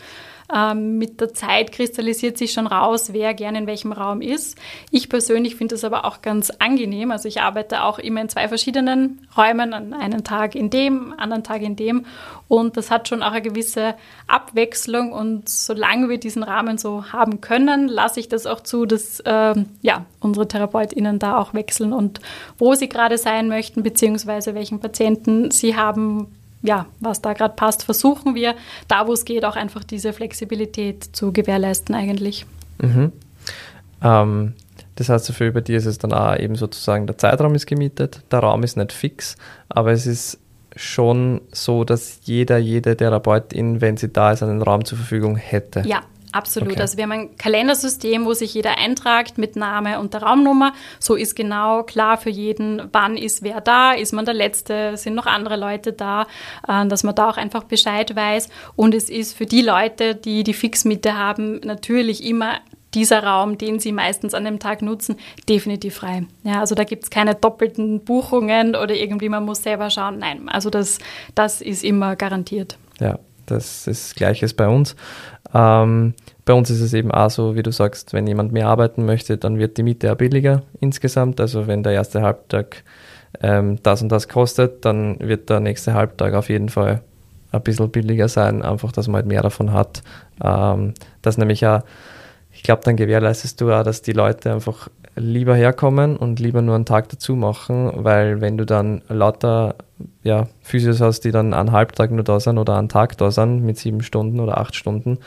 Ähm, mit der Zeit kristallisiert sich schon raus, wer gerne in welchem Raum ist. Ich persönlich finde das aber auch ganz angenehm. Also ich arbeite auch immer in zwei verschiedenen Räumen, an einem Tag in dem, anderen Tag in dem. Und das hat schon auch eine gewisse Abwechslung. Und solange wir diesen Rahmen so haben können, lasse ich das auch zu, dass äh, ja, unsere TherapeutInnen da auch wechseln und wo sie gerade sein möchten, beziehungsweise welchen Patienten sie haben, ja, was da gerade passt, versuchen wir, da wo es geht, auch einfach diese Flexibilität zu gewährleisten eigentlich. Mhm. Ähm, das heißt, für über die ist es dann auch eben sozusagen, der Zeitraum ist gemietet, der Raum ist nicht fix, aber es ist schon so, dass jeder, jede Therapeutin, wenn sie da ist, einen Raum zur Verfügung hätte. Ja, Absolut. Okay. Also wir haben ein Kalendersystem, wo sich jeder eintragt mit Name und der Raumnummer. So ist genau klar für jeden, wann ist wer da, ist man der Letzte, sind noch andere Leute da, äh, dass man da auch einfach Bescheid weiß. Und es ist für die Leute, die die Fixmitte haben, natürlich immer dieser Raum, den sie meistens an dem Tag nutzen, definitiv frei. Ja, also da gibt es keine doppelten Buchungen oder irgendwie man muss selber schauen. Nein, also das, das ist immer garantiert. Ja, das ist Gleiches bei uns. Ähm, bei uns ist es eben auch so, wie du sagst, wenn jemand mehr arbeiten möchte, dann wird die Miete auch billiger insgesamt. Also wenn der erste Halbtag ähm, das und das kostet, dann wird der nächste Halbtag auf jeden Fall ein bisschen billiger sein, einfach, dass man halt mehr davon hat. Ähm, das nämlich auch, ich glaube, dann gewährleistest du auch, dass die Leute einfach lieber herkommen und lieber nur einen Tag dazu machen, weil wenn du dann lauter ja, Physios hast, die dann einen Halbtag nur da sind oder einen Tag da sind mit sieben Stunden oder acht Stunden,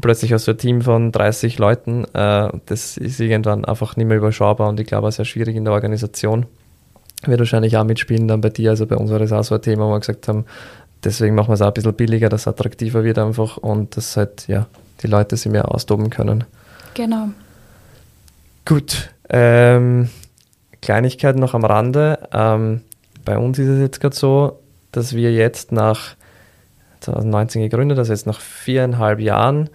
plötzlich hast du ein Team von 30 Leuten, äh, das ist irgendwann einfach nicht mehr überschaubar und ich glaube auch sehr schwierig in der Organisation. Wird wahrscheinlich auch mitspielen dann bei dir, also bei uns war das auch so ein Thema, wo wir gesagt haben, deswegen machen wir es auch ein bisschen billiger, dass es attraktiver wird einfach und dass halt, ja, die Leute sich mehr austoben können. Genau. Gut, ähm, Kleinigkeit noch am Rande. Ähm, bei uns ist es jetzt gerade so, dass wir jetzt nach 2019 gegründet, also jetzt nach viereinhalb Jahren,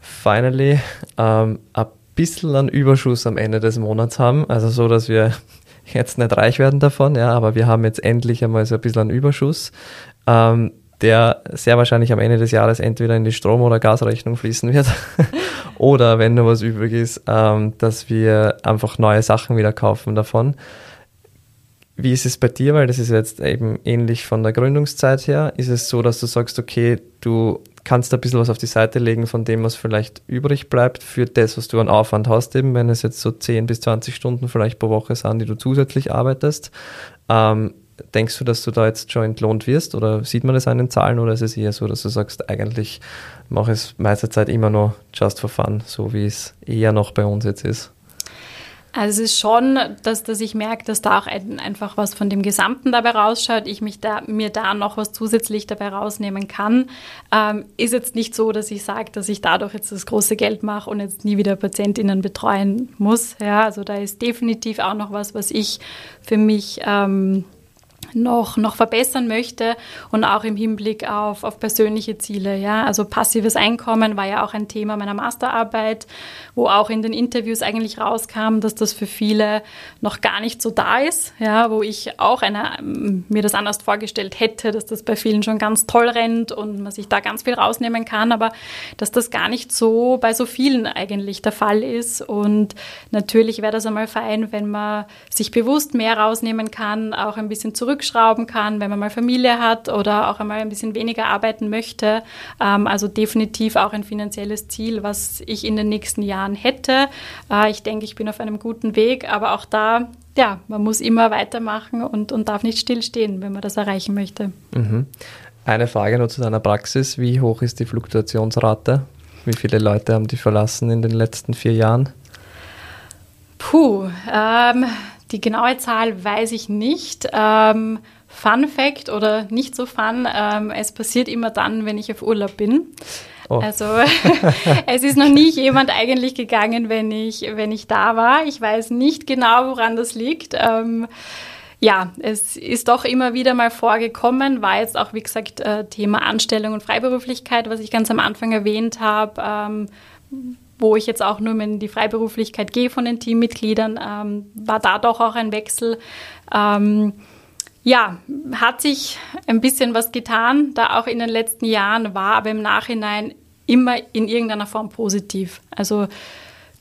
finally ähm, ein bisschen an Überschuss am Ende des Monats haben. Also so, dass wir jetzt nicht reich werden davon, ja, aber wir haben jetzt endlich einmal so ein bisschen an Überschuss. Ähm, der sehr wahrscheinlich am Ende des Jahres entweder in die Strom- oder Gasrechnung fließen wird oder wenn nur was übrig ist, ähm, dass wir einfach neue Sachen wieder kaufen davon. Wie ist es bei dir? Weil das ist jetzt eben ähnlich von der Gründungszeit her. Ist es so, dass du sagst, okay, du kannst ein bisschen was auf die Seite legen von dem, was vielleicht übrig bleibt für das, was du an Aufwand hast, eben wenn es jetzt so 10 bis 20 Stunden vielleicht pro Woche sind, die du zusätzlich arbeitest. Ähm, denkst du, dass du da jetzt schon entlohnt wirst oder sieht man das an den Zahlen oder ist es eher so, dass du sagst, eigentlich mache ich es meiste Zeit immer noch just for fun, so wie es eher noch bei uns jetzt ist? Also es ist schon, dass, dass ich merke, dass da auch ein, einfach was von dem Gesamten dabei rausschaut, ich mich da, mir da noch was zusätzlich dabei rausnehmen kann. Ähm, ist jetzt nicht so, dass ich sage, dass ich dadurch jetzt das große Geld mache und jetzt nie wieder PatientInnen betreuen muss. Ja, also da ist definitiv auch noch was, was ich für mich ähm, noch, noch verbessern möchte und auch im Hinblick auf, auf persönliche Ziele. Ja? Also passives Einkommen war ja auch ein Thema meiner Masterarbeit, wo auch in den Interviews eigentlich rauskam, dass das für viele noch gar nicht so da ist, ja? wo ich auch eine, mir das anders vorgestellt hätte, dass das bei vielen schon ganz toll rennt und man sich da ganz viel rausnehmen kann, aber dass das gar nicht so bei so vielen eigentlich der Fall ist. Und natürlich wäre das einmal fein, wenn man sich bewusst mehr rausnehmen kann, auch ein bisschen zurück zurückschrauben kann, wenn man mal Familie hat oder auch einmal ein bisschen weniger arbeiten möchte. Ähm, also definitiv auch ein finanzielles Ziel, was ich in den nächsten Jahren hätte. Äh, ich denke, ich bin auf einem guten Weg, aber auch da, ja, man muss immer weitermachen und, und darf nicht stillstehen, wenn man das erreichen möchte. Mhm. Eine Frage noch zu deiner Praxis. Wie hoch ist die Fluktuationsrate? Wie viele Leute haben die verlassen in den letzten vier Jahren? Puh, ähm, die genaue Zahl weiß ich nicht. Ähm, fun Fact oder nicht so fun, ähm, es passiert immer dann, wenn ich auf Urlaub bin. Oh. Also es ist noch nie jemand eigentlich gegangen, wenn ich, wenn ich da war. Ich weiß nicht genau, woran das liegt. Ähm, ja, es ist doch immer wieder mal vorgekommen, war jetzt auch, wie gesagt, äh, Thema Anstellung und Freiberuflichkeit, was ich ganz am Anfang erwähnt habe ähm, wo ich jetzt auch nur in die Freiberuflichkeit gehe von den Teammitgliedern, ähm, war da doch auch ein Wechsel. Ähm, ja, hat sich ein bisschen was getan, da auch in den letzten Jahren war, aber im Nachhinein immer in irgendeiner Form positiv. Also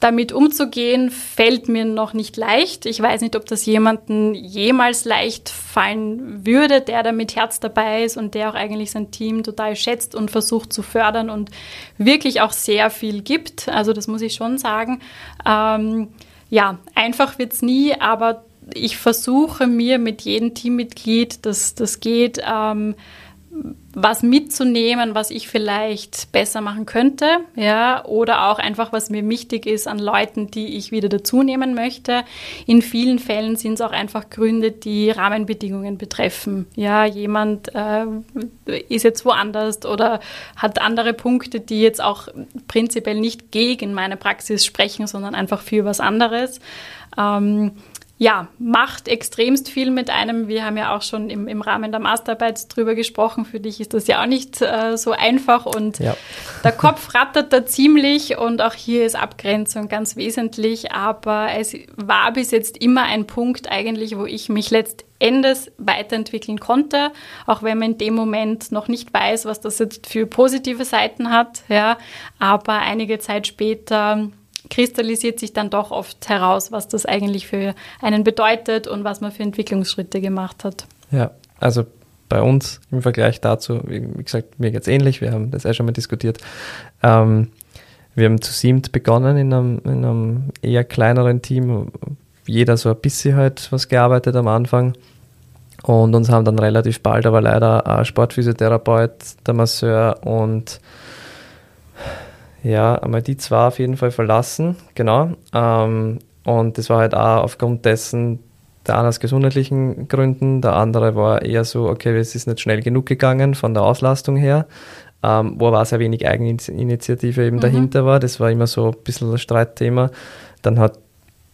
damit umzugehen, fällt mir noch nicht leicht. Ich weiß nicht, ob das jemanden jemals leicht fallen würde, der da mit Herz dabei ist und der auch eigentlich sein Team total schätzt und versucht zu fördern und wirklich auch sehr viel gibt. Also das muss ich schon sagen. Ähm, ja, einfach wird es nie, aber ich versuche mir mit jedem Teammitglied, das, das geht, ähm, was mitzunehmen, was ich vielleicht besser machen könnte, ja, oder auch einfach, was mir wichtig ist an Leuten, die ich wieder dazu nehmen möchte. In vielen Fällen sind es auch einfach Gründe, die Rahmenbedingungen betreffen. Ja, jemand äh, ist jetzt woanders oder hat andere Punkte, die jetzt auch prinzipiell nicht gegen meine Praxis sprechen, sondern einfach für was anderes. Ähm, ja, macht extremst viel mit einem. Wir haben ja auch schon im, im Rahmen der Masterarbeit drüber gesprochen. Für dich ist das ja auch nicht äh, so einfach und ja. der Kopf rattert da ziemlich und auch hier ist Abgrenzung ganz wesentlich. Aber es war bis jetzt immer ein Punkt eigentlich, wo ich mich letztendlich weiterentwickeln konnte, auch wenn man in dem Moment noch nicht weiß, was das jetzt für positive Seiten hat. Ja, aber einige Zeit später kristallisiert sich dann doch oft heraus, was das eigentlich für einen bedeutet und was man für Entwicklungsschritte gemacht hat. Ja, also bei uns im Vergleich dazu, wie, gesagt, mir geht es ähnlich, wir haben das ja schon mal diskutiert. Ähm, wir haben zu siebt begonnen in einem, in einem eher kleineren Team, jeder so ein bisschen halt was gearbeitet am Anfang. Und uns haben dann relativ bald aber leider ein Sportphysiotherapeut, der Masseur und ja, einmal die zwei auf jeden Fall verlassen, genau. Ähm, und das war halt auch aufgrund dessen, der eine aus gesundheitlichen Gründen, der andere war eher so, okay, es ist nicht schnell genug gegangen von der Auslastung her, ähm, wo aber auch sehr wenig Eigeninitiative eben mhm. dahinter war. Das war immer so ein bisschen ein Streitthema. Dann hat,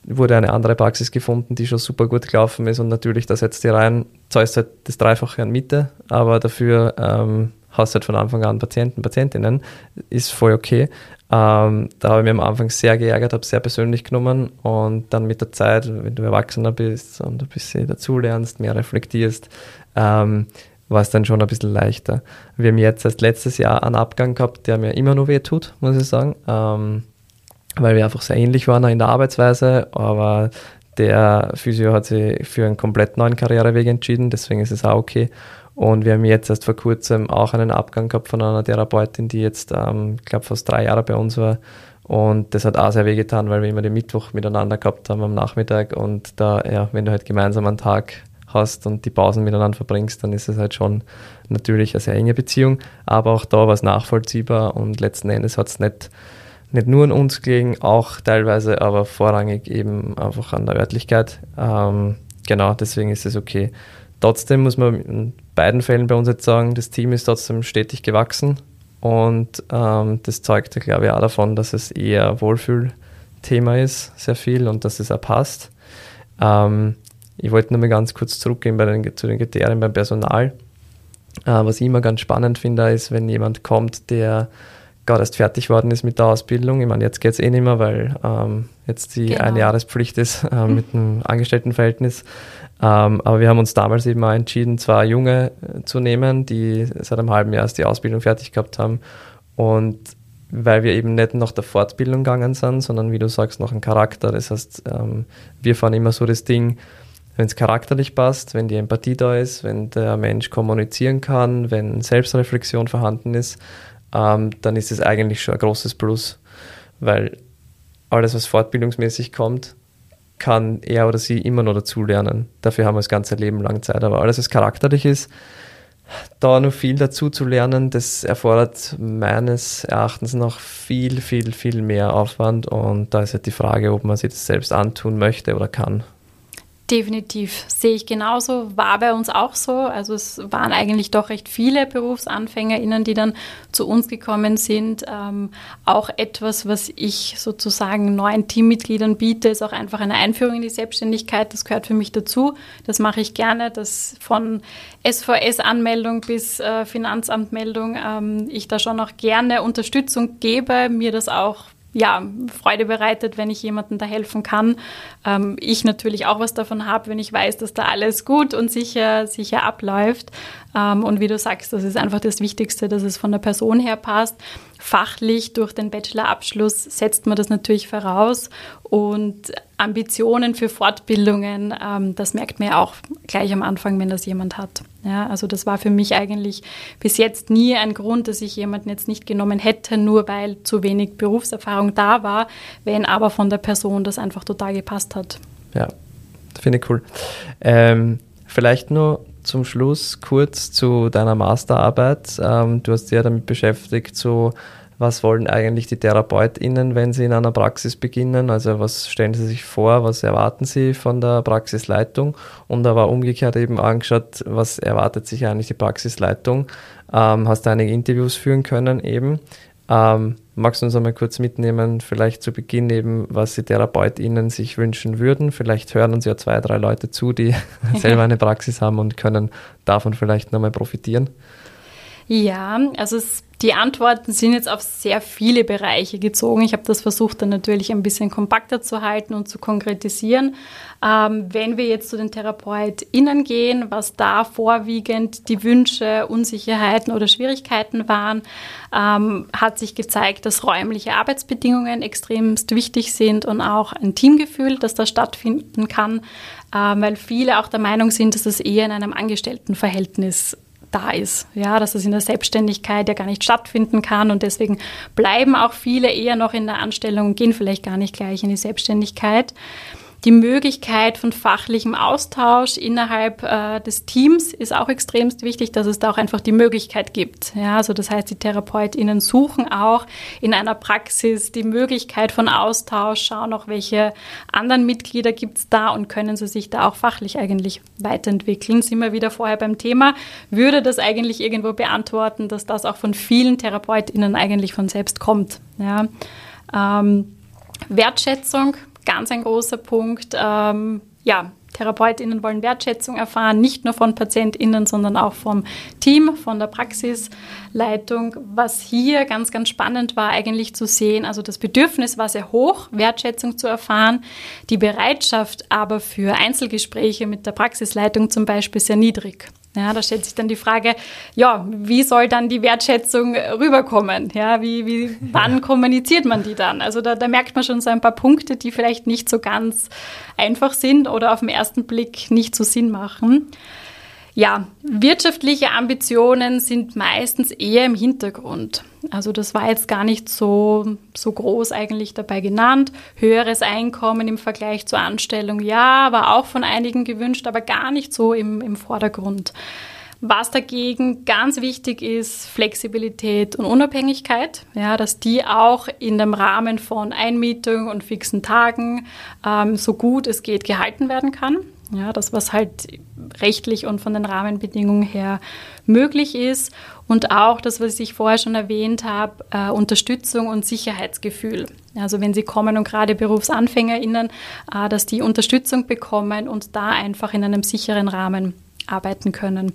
wurde eine andere Praxis gefunden, die schon super gut gelaufen ist und natürlich, da setzt die rein, zahlst halt das Dreifache an Miete, aber dafür ähm, hast halt von Anfang an Patienten, Patientinnen, ist voll okay. Ähm, da habe ich mich am Anfang sehr geärgert, habe sehr persönlich genommen und dann mit der Zeit, wenn du erwachsener bist und ein bisschen dazulernst, mehr reflektierst, ähm, war es dann schon ein bisschen leichter. Wir haben jetzt erst letztes Jahr einen Abgang gehabt, der mir immer noch weh tut, muss ich sagen, ähm, weil wir einfach sehr ähnlich waren in der Arbeitsweise, aber der Physio hat sich für einen komplett neuen Karriereweg entschieden, deswegen ist es auch okay. Und wir haben jetzt erst vor kurzem auch einen Abgang gehabt von einer Therapeutin, die jetzt, ähm, ich glaube, fast drei Jahre bei uns war. Und das hat auch sehr weh getan, weil wir immer den Mittwoch miteinander gehabt haben am Nachmittag. Und da, ja, wenn du halt gemeinsam einen Tag hast und die Pausen miteinander verbringst, dann ist es halt schon natürlich eine sehr enge Beziehung. Aber auch da war es nachvollziehbar und letzten Endes hat es nicht, nicht nur an uns gelegen, auch teilweise, aber vorrangig eben einfach an der Örtlichkeit. Ähm, genau, deswegen ist es okay. Trotzdem muss man in beiden Fällen bei uns jetzt sagen, das Team ist trotzdem stetig gewachsen und ähm, das zeugt, glaube ich, auch davon, dass es eher Wohlfühlthema ist, sehr viel und dass es auch passt. Ähm, ich wollte nur mal ganz kurz zurückgehen bei den, zu den Kriterien beim Personal. Äh, was ich immer ganz spannend finde, ist, wenn jemand kommt, der gerade erst fertig worden ist mit der Ausbildung. Ich meine, jetzt geht es eh nicht mehr, weil ähm, jetzt die genau. eine Jahrespflicht ist äh, mhm. mit einem Angestelltenverhältnis. Ähm, aber wir haben uns damals eben mal entschieden, zwei Junge äh, zu nehmen, die seit einem halben Jahr erst die Ausbildung fertig gehabt haben. Und weil wir eben nicht nach der Fortbildung gegangen sind, sondern wie du sagst, nach dem Charakter. Das heißt, ähm, wir fahren immer so das Ding, wenn es charakterlich passt, wenn die Empathie da ist, wenn der Mensch kommunizieren kann, wenn Selbstreflexion vorhanden ist, ähm, dann ist es eigentlich schon ein großes Plus, weil alles, was fortbildungsmäßig kommt, kann er oder sie immer noch dazulernen. Dafür haben wir das ganze Leben lang Zeit. Aber alles, was charakterlich ist, da noch viel dazu zu lernen, das erfordert meines Erachtens noch viel, viel, viel mehr Aufwand. Und da ist halt die Frage, ob man sich das selbst antun möchte oder kann. Definitiv, sehe ich genauso, war bei uns auch so. Also es waren eigentlich doch recht viele BerufsanfängerInnen, die dann zu uns gekommen sind. Ähm, auch etwas, was ich sozusagen neuen Teammitgliedern biete, ist auch einfach eine Einführung in die Selbstständigkeit. Das gehört für mich dazu. Das mache ich gerne, dass von SVS-Anmeldung bis äh, Finanzamtmeldung ähm, ich da schon auch gerne Unterstützung gebe, mir das auch ja, Freude bereitet, wenn ich jemandem da helfen kann. Ähm, ich natürlich auch was davon habe, wenn ich weiß, dass da alles gut und sicher, sicher abläuft. Ähm, und wie du sagst, das ist einfach das Wichtigste, dass es von der Person her passt. Fachlich durch den Bachelorabschluss setzt man das natürlich voraus und Ambitionen für Fortbildungen, ähm, das merkt man ja auch gleich am Anfang, wenn das jemand hat. Ja, also das war für mich eigentlich bis jetzt nie ein Grund, dass ich jemanden jetzt nicht genommen hätte, nur weil zu wenig Berufserfahrung da war, wenn aber von der Person das einfach total gepasst hat. Ja, finde ich cool. Ähm, vielleicht nur zum Schluss kurz zu deiner Masterarbeit. Ähm, du hast dich ja damit beschäftigt, so was wollen eigentlich die TherapeutInnen, wenn sie in einer Praxis beginnen? Also was stellen sie sich vor, was erwarten sie von der Praxisleitung? Und aber umgekehrt eben angeschaut, was erwartet sich eigentlich die Praxisleitung? Ähm, hast du einige Interviews führen können eben. Ähm, magst du uns einmal kurz mitnehmen, vielleicht zu Beginn eben, was die TherapeutInnen sich wünschen würden? Vielleicht hören uns ja zwei, drei Leute zu, die selber eine Praxis haben und können davon vielleicht nochmal profitieren. Ja, also es die Antworten sind jetzt auf sehr viele Bereiche gezogen. Ich habe das versucht dann natürlich ein bisschen kompakter zu halten und zu konkretisieren. Ähm, wenn wir jetzt zu den TherapeutInnen gehen, was da vorwiegend die Wünsche, Unsicherheiten oder Schwierigkeiten waren, ähm, hat sich gezeigt, dass räumliche Arbeitsbedingungen extremst wichtig sind und auch ein Teamgefühl, das da stattfinden kann, ähm, weil viele auch der Meinung sind, dass es eher in einem Angestelltenverhältnis da ist. Ja, dass es in der Selbstständigkeit ja gar nicht stattfinden kann und deswegen bleiben auch viele eher noch in der Anstellung und gehen vielleicht gar nicht gleich in die Selbstständigkeit die Möglichkeit von fachlichem Austausch innerhalb äh, des Teams ist auch extremst wichtig, dass es da auch einfach die Möglichkeit gibt. Ja, also das heißt, die TherapeutInnen suchen auch in einer Praxis die Möglichkeit von Austausch, schauen auch, welche anderen Mitglieder gibt es da und können sie sich da auch fachlich eigentlich weiterentwickeln. Sind wir wieder vorher beim Thema, würde das eigentlich irgendwo beantworten, dass das auch von vielen TherapeutInnen eigentlich von selbst kommt. Ja. Ähm, Wertschätzung ganz ein großer Punkt. Ähm, ja, TherapeutInnen wollen Wertschätzung erfahren, nicht nur von PatientInnen, sondern auch vom Team, von der Praxisleitung. Was hier ganz, ganz spannend war, eigentlich zu sehen, also das Bedürfnis war sehr hoch, Wertschätzung zu erfahren, die Bereitschaft aber für Einzelgespräche mit der Praxisleitung zum Beispiel sehr niedrig. Ja, da stellt sich dann die Frage, ja, wie soll dann die Wertschätzung rüberkommen? Ja, wie, wie, wann kommuniziert man die dann? Also da, da merkt man schon so ein paar Punkte, die vielleicht nicht so ganz einfach sind oder auf den ersten Blick nicht so Sinn machen. Ja, wirtschaftliche Ambitionen sind meistens eher im Hintergrund. Also das war jetzt gar nicht so, so groß eigentlich dabei genannt. Höheres Einkommen im Vergleich zur Anstellung, ja, war auch von einigen gewünscht, aber gar nicht so im, im Vordergrund. Was dagegen ganz wichtig ist, Flexibilität und Unabhängigkeit, ja, dass die auch in dem Rahmen von Einmietung und fixen Tagen ähm, so gut es geht gehalten werden kann. Ja, das, was halt rechtlich und von den Rahmenbedingungen her möglich ist. Und auch das, was ich vorher schon erwähnt habe, äh, Unterstützung und Sicherheitsgefühl. Also wenn Sie kommen und gerade BerufsanfängerInnen, äh, dass die Unterstützung bekommen und da einfach in einem sicheren Rahmen arbeiten können.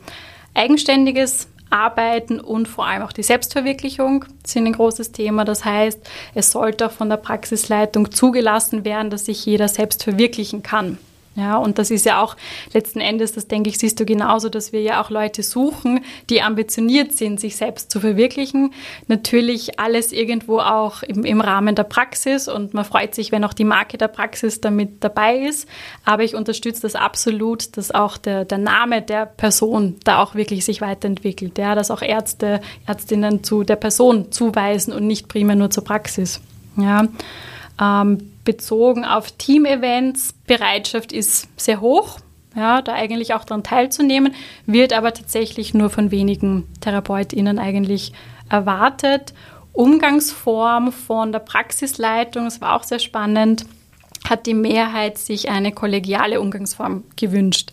Eigenständiges Arbeiten und vor allem auch die Selbstverwirklichung sind ein großes Thema. Das heißt, es sollte auch von der Praxisleitung zugelassen werden, dass sich jeder selbst verwirklichen kann. Ja, und das ist ja auch letzten Endes, das denke ich, siehst du genauso, dass wir ja auch Leute suchen, die ambitioniert sind, sich selbst zu verwirklichen. Natürlich alles irgendwo auch im, im Rahmen der Praxis und man freut sich, wenn auch die Marke der Praxis damit dabei ist. Aber ich unterstütze das absolut, dass auch der, der Name der Person da auch wirklich sich weiterentwickelt. Ja, dass auch Ärzte, Ärztinnen zu der Person zuweisen und nicht primär nur zur Praxis. Ja. Ähm, bezogen auf Teamevents, Bereitschaft ist sehr hoch, ja, da eigentlich auch daran teilzunehmen, wird aber tatsächlich nur von wenigen TherapeutInnen eigentlich erwartet. Umgangsform von der Praxisleitung, das war auch sehr spannend, hat die Mehrheit sich eine kollegiale Umgangsform gewünscht.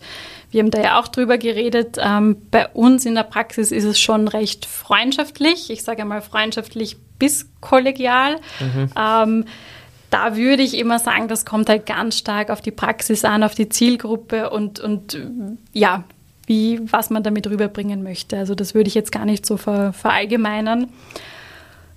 Wir haben da ja auch drüber geredet. Ähm, bei uns in der Praxis ist es schon recht freundschaftlich. Ich sage mal freundschaftlich bis kollegial. Mhm. Ähm, da würde ich immer sagen, das kommt halt ganz stark auf die Praxis an, auf die Zielgruppe und, und ja, wie, was man damit rüberbringen möchte. Also das würde ich jetzt gar nicht so ver, verallgemeinern.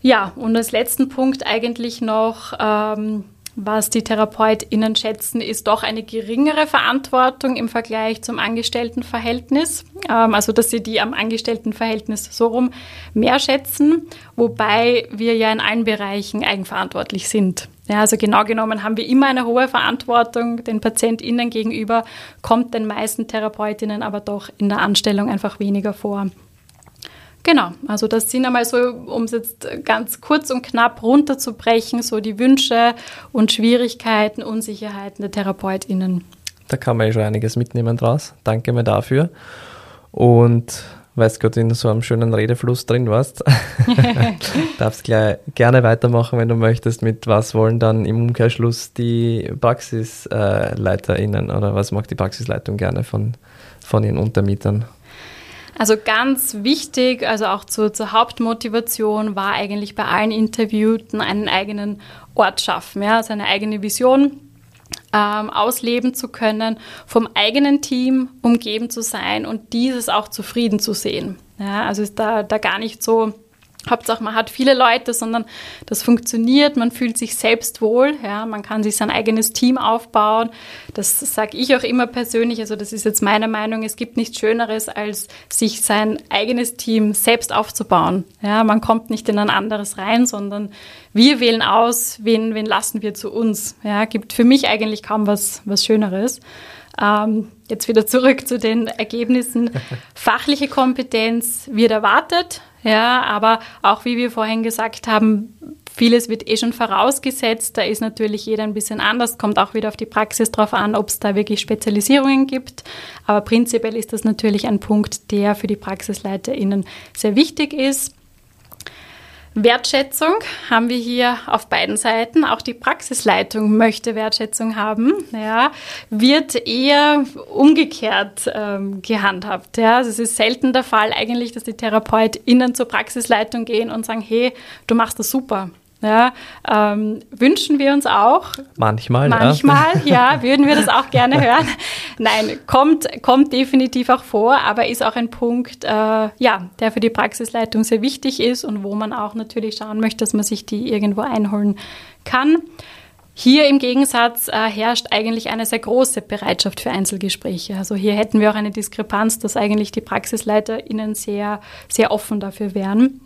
Ja, und als letzten Punkt eigentlich noch, ähm, was die TherapeutInnen schätzen, ist doch eine geringere Verantwortung im Vergleich zum Angestelltenverhältnis. Ähm, also, dass sie die am Angestelltenverhältnis so rum mehr schätzen, wobei wir ja in allen Bereichen eigenverantwortlich sind. Ja, also genau genommen haben wir immer eine hohe Verantwortung den PatientInnen gegenüber, kommt den meisten Therapeutinnen aber doch in der Anstellung einfach weniger vor. Genau, also das sind einmal so, um es jetzt ganz kurz und knapp runterzubrechen, so die Wünsche und Schwierigkeiten, Unsicherheiten der TherapeutInnen. Da kann man ja schon einiges mitnehmen draus. Danke mir dafür. Und weil du gerade in so einem schönen Redefluss drin warst, darfst gleich gerne weitermachen, wenn du möchtest, mit was wollen dann im Umkehrschluss die PraxisleiterInnen oder was mag die Praxisleitung gerne von, von ihren Untermietern? Also ganz wichtig, also auch zur, zur, Hauptmotivation war eigentlich bei allen Interviewten einen eigenen Ort schaffen, ja, also eine eigene Vision ähm, ausleben zu können, vom eigenen Team umgeben zu sein und dieses auch zufrieden zu sehen. Ja, also ist da, da gar nicht so Hauptsache, man hat viele Leute, sondern das funktioniert, man fühlt sich selbst wohl, ja, man kann sich sein eigenes Team aufbauen. Das sage ich auch immer persönlich, also das ist jetzt meine Meinung, es gibt nichts Schöneres, als sich sein eigenes Team selbst aufzubauen. Ja, man kommt nicht in ein anderes rein, sondern wir wählen aus, wen, wen lassen wir zu uns. Ja, gibt für mich eigentlich kaum was, was Schöneres. Ähm, jetzt wieder zurück zu den Ergebnissen. Fachliche Kompetenz wird erwartet, ja, aber auch wie wir vorhin gesagt haben, vieles wird eh schon vorausgesetzt. Da ist natürlich jeder ein bisschen anders, kommt auch wieder auf die Praxis drauf an, ob es da wirklich Spezialisierungen gibt. Aber prinzipiell ist das natürlich ein Punkt, der für die PraxisleiterInnen sehr wichtig ist. Wertschätzung haben wir hier auf beiden Seiten. Auch die Praxisleitung möchte Wertschätzung haben. Ja, wird eher umgekehrt ähm, gehandhabt. Ja, also es ist selten der Fall eigentlich, dass die TherapeutInnen zur Praxisleitung gehen und sagen, hey, du machst das super. Ja, ähm, wünschen wir uns auch. Manchmal, Manchmal, ja. ja, würden wir das auch gerne hören. Nein, kommt, kommt definitiv auch vor, aber ist auch ein Punkt, äh, ja, der für die Praxisleitung sehr wichtig ist und wo man auch natürlich schauen möchte, dass man sich die irgendwo einholen kann. Hier im Gegensatz äh, herrscht eigentlich eine sehr große Bereitschaft für Einzelgespräche. Also hier hätten wir auch eine Diskrepanz, dass eigentlich die PraxisleiterInnen sehr, sehr offen dafür wären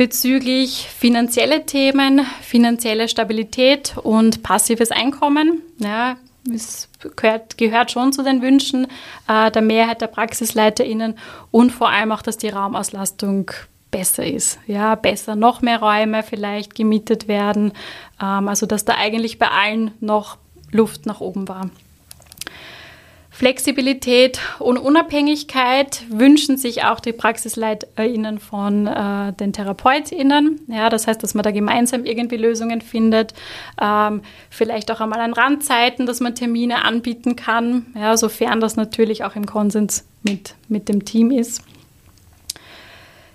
bezüglich finanzielle Themen, finanzielle Stabilität und passives Einkommen. Ja, es gehört, gehört schon zu den Wünschen äh, der Mehrheit der PraxisleiterInnen und vor allem auch, dass die Raumauslastung besser ist. Ja, besser, noch mehr Räume vielleicht gemietet werden. Ähm, also, dass da eigentlich bei allen noch Luft nach oben war. Flexibilität und Unabhängigkeit wünschen sich auch die PraxisleiterInnen von äh, den TherapeutInnen. Ja, das heißt, dass man da gemeinsam irgendwie Lösungen findet. Ähm, vielleicht auch einmal an Randzeiten, dass man Termine anbieten kann, ja, sofern das natürlich auch im Konsens mit, mit dem Team ist.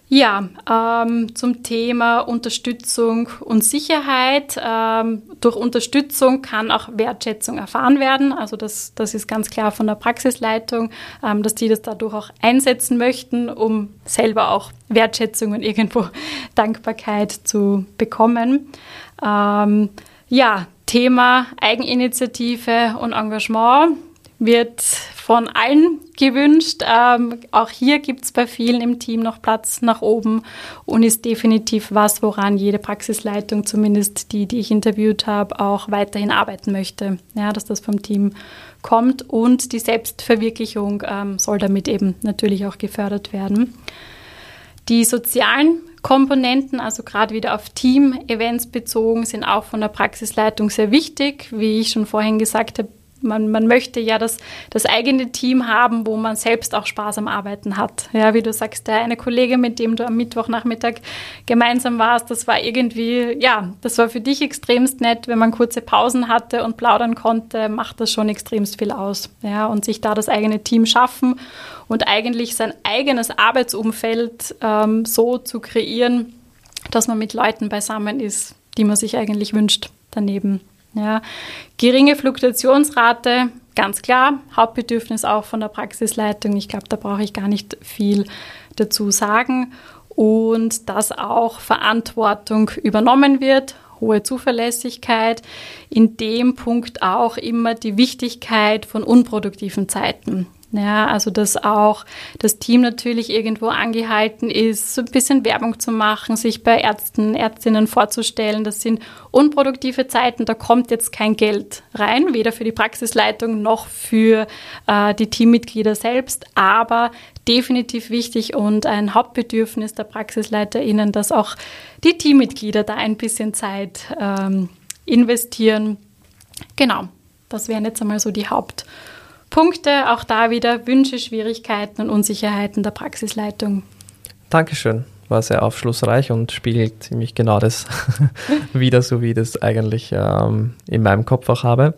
Ja, ähm, zum Thema Unterstützung und Sicherheit. Ähm, durch Unterstützung kann auch Wertschätzung erfahren werden. Also das, das ist ganz klar von der Praxisleitung, ähm, dass die das dadurch auch einsetzen möchten, um selber auch Wertschätzung und irgendwo Dankbarkeit zu bekommen. Ähm, ja, Thema Eigeninitiative und Engagement wird von allen gewünscht. Ähm, auch hier gibt es bei vielen im Team noch Platz nach oben und ist definitiv was, woran jede Praxisleitung, zumindest die, die ich interviewt habe, auch weiterhin arbeiten möchte. Ja, dass das vom Team kommt und die Selbstverwirklichung ähm, soll damit eben natürlich auch gefördert werden. Die sozialen Komponenten, also gerade wieder auf Team-Events bezogen, sind auch von der Praxisleitung sehr wichtig. Wie ich schon vorhin gesagt habe, man, man möchte ja das, das eigene Team haben, wo man selbst auch Spaß am Arbeiten hat. Ja, wie du sagst, der eine Kollege, mit dem du am Mittwochnachmittag gemeinsam warst, das war irgendwie, ja, das war für dich extremst nett, wenn man kurze Pausen hatte und plaudern konnte, macht das schon extremst viel aus. Ja, und sich da das eigene Team schaffen und eigentlich sein eigenes Arbeitsumfeld ähm, so zu kreieren, dass man mit Leuten beisammen ist, die man sich eigentlich wünscht daneben. Ja. Geringe Fluktuationsrate, ganz klar, Hauptbedürfnis auch von der Praxisleitung. Ich glaube, da brauche ich gar nicht viel dazu sagen. Und dass auch Verantwortung übernommen wird, hohe Zuverlässigkeit, in dem Punkt auch immer die Wichtigkeit von unproduktiven Zeiten. Ja, also dass auch das Team natürlich irgendwo angehalten ist, so ein bisschen Werbung zu machen, sich bei Ärzten, Ärztinnen vorzustellen. Das sind unproduktive Zeiten, da kommt jetzt kein Geld rein, weder für die Praxisleitung noch für äh, die Teammitglieder selbst, aber definitiv wichtig und ein Hauptbedürfnis der PraxisleiterInnen, dass auch die Teammitglieder da ein bisschen Zeit ähm, investieren. Genau, das wären jetzt einmal so die Haupt- Punkte, auch da wieder Wünsche, Schwierigkeiten und Unsicherheiten der Praxisleitung. Dankeschön. War sehr aufschlussreich und spiegelt ziemlich genau das wieder, so wie ich das eigentlich ähm, in meinem Kopf auch habe.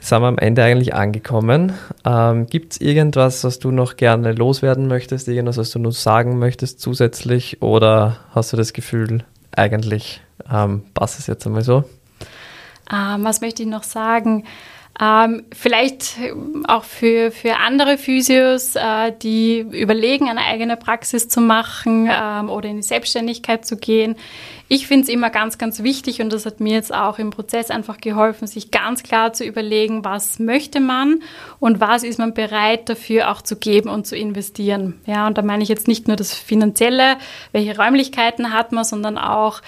Sind wir am Ende eigentlich angekommen. Ähm, Gibt es irgendwas, was du noch gerne loswerden möchtest? Irgendwas, was du noch sagen möchtest zusätzlich? Oder hast du das Gefühl, eigentlich ähm, passt es jetzt einmal so? Ähm, was möchte ich noch sagen? Ähm, vielleicht auch für, für andere Physios, äh, die überlegen, eine eigene Praxis zu machen ähm, oder in die Selbstständigkeit zu gehen. Ich finde es immer ganz, ganz wichtig und das hat mir jetzt auch im Prozess einfach geholfen, sich ganz klar zu überlegen, was möchte man und was ist man bereit dafür auch zu geben und zu investieren. Ja, und da meine ich jetzt nicht nur das Finanzielle, welche Räumlichkeiten hat man, sondern auch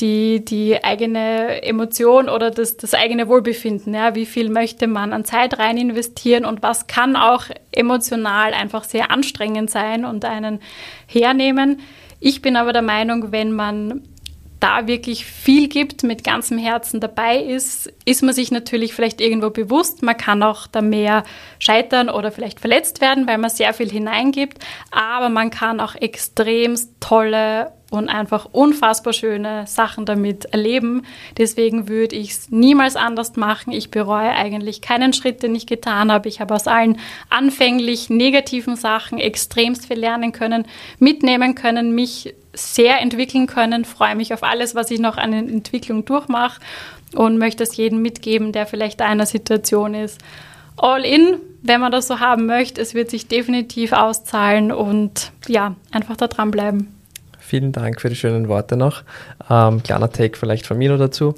die, die eigene Emotion oder das, das eigene Wohlbefinden. Ja? Wie viel möchte man an Zeit rein investieren und was kann auch emotional einfach sehr anstrengend sein und einen hernehmen. Ich bin aber der Meinung, wenn man da wirklich viel gibt, mit ganzem Herzen dabei ist, ist man sich natürlich vielleicht irgendwo bewusst. Man kann auch da mehr scheitern oder vielleicht verletzt werden, weil man sehr viel hineingibt. Aber man kann auch extrem tolle und einfach unfassbar schöne Sachen damit erleben. Deswegen würde ich es niemals anders machen. Ich bereue eigentlich keinen Schritt, den ich getan habe. Ich habe aus allen anfänglich negativen Sachen extremst viel lernen können, mitnehmen können, mich sehr entwickeln können. Freue mich auf alles, was ich noch an Entwicklung durchmache und möchte es jedem mitgeben, der vielleicht in einer Situation ist. All in, wenn man das so haben möchte. Es wird sich definitiv auszahlen und ja, einfach da dranbleiben. Vielen Dank für die schönen Worte noch. Ähm, kleiner Take vielleicht von mir noch dazu.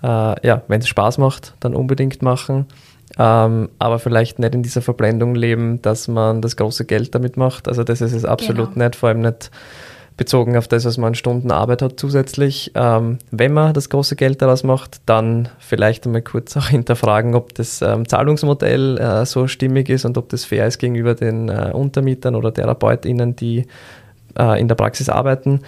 Äh, ja, wenn es Spaß macht, dann unbedingt machen. Ähm, aber vielleicht nicht in dieser Verblendung leben, dass man das große Geld damit macht. Also das ist es absolut genau. nicht, vor allem nicht bezogen auf das, was man an Stunden Arbeit hat zusätzlich. Ähm, wenn man das große Geld daraus macht, dann vielleicht einmal kurz auch hinterfragen, ob das ähm, Zahlungsmodell äh, so stimmig ist und ob das fair ist gegenüber den äh, Untermietern oder TherapeutInnen, die äh, in der Praxis arbeiten.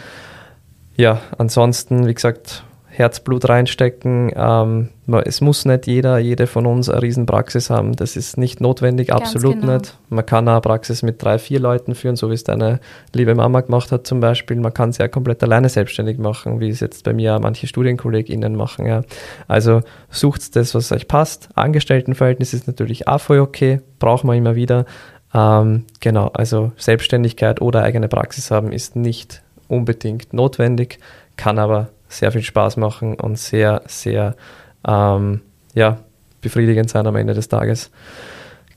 Ja, ansonsten, wie gesagt, Herzblut reinstecken. Ähm, es muss nicht jeder, jede von uns eine Riesenpraxis haben. Das ist nicht notwendig, Ganz absolut genau. nicht. Man kann eine Praxis mit drei, vier Leuten führen, so wie es deine liebe Mama gemacht hat zum Beispiel. Man kann es ja komplett alleine selbstständig machen, wie es jetzt bei mir manche StudienkollegInnen machen. Ja. Also sucht das, was euch passt. Angestelltenverhältnis ist natürlich auch voll okay, braucht man immer wieder. Ähm, genau, also Selbstständigkeit oder eigene Praxis haben ist nicht unbedingt notwendig, kann aber sehr viel Spaß machen und sehr, sehr ähm, ja, befriedigend sein am Ende des Tages.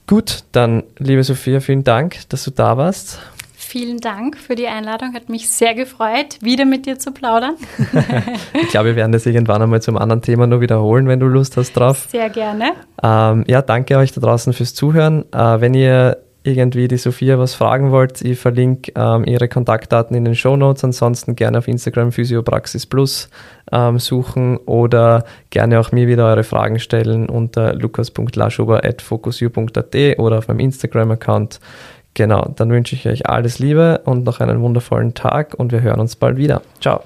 Gut, dann, liebe Sophia, vielen Dank, dass du da warst. Vielen Dank für die Einladung. Hat mich sehr gefreut, wieder mit dir zu plaudern. ich glaube, wir werden das irgendwann einmal zum anderen Thema nur wiederholen, wenn du Lust hast drauf. Sehr gerne. Ähm, ja, danke euch da draußen fürs Zuhören. Äh, wenn ihr irgendwie die Sophia was fragen wollt, ich verlinke ähm, ihre Kontaktdaten in den Show Notes. Ansonsten gerne auf Instagram Physiopraxis Plus ähm, suchen oder gerne auch mir wieder eure Fragen stellen unter lukas.laschuber.focusu.at oder auf meinem Instagram-Account. Genau, dann wünsche ich euch alles Liebe und noch einen wundervollen Tag und wir hören uns bald wieder. Ciao.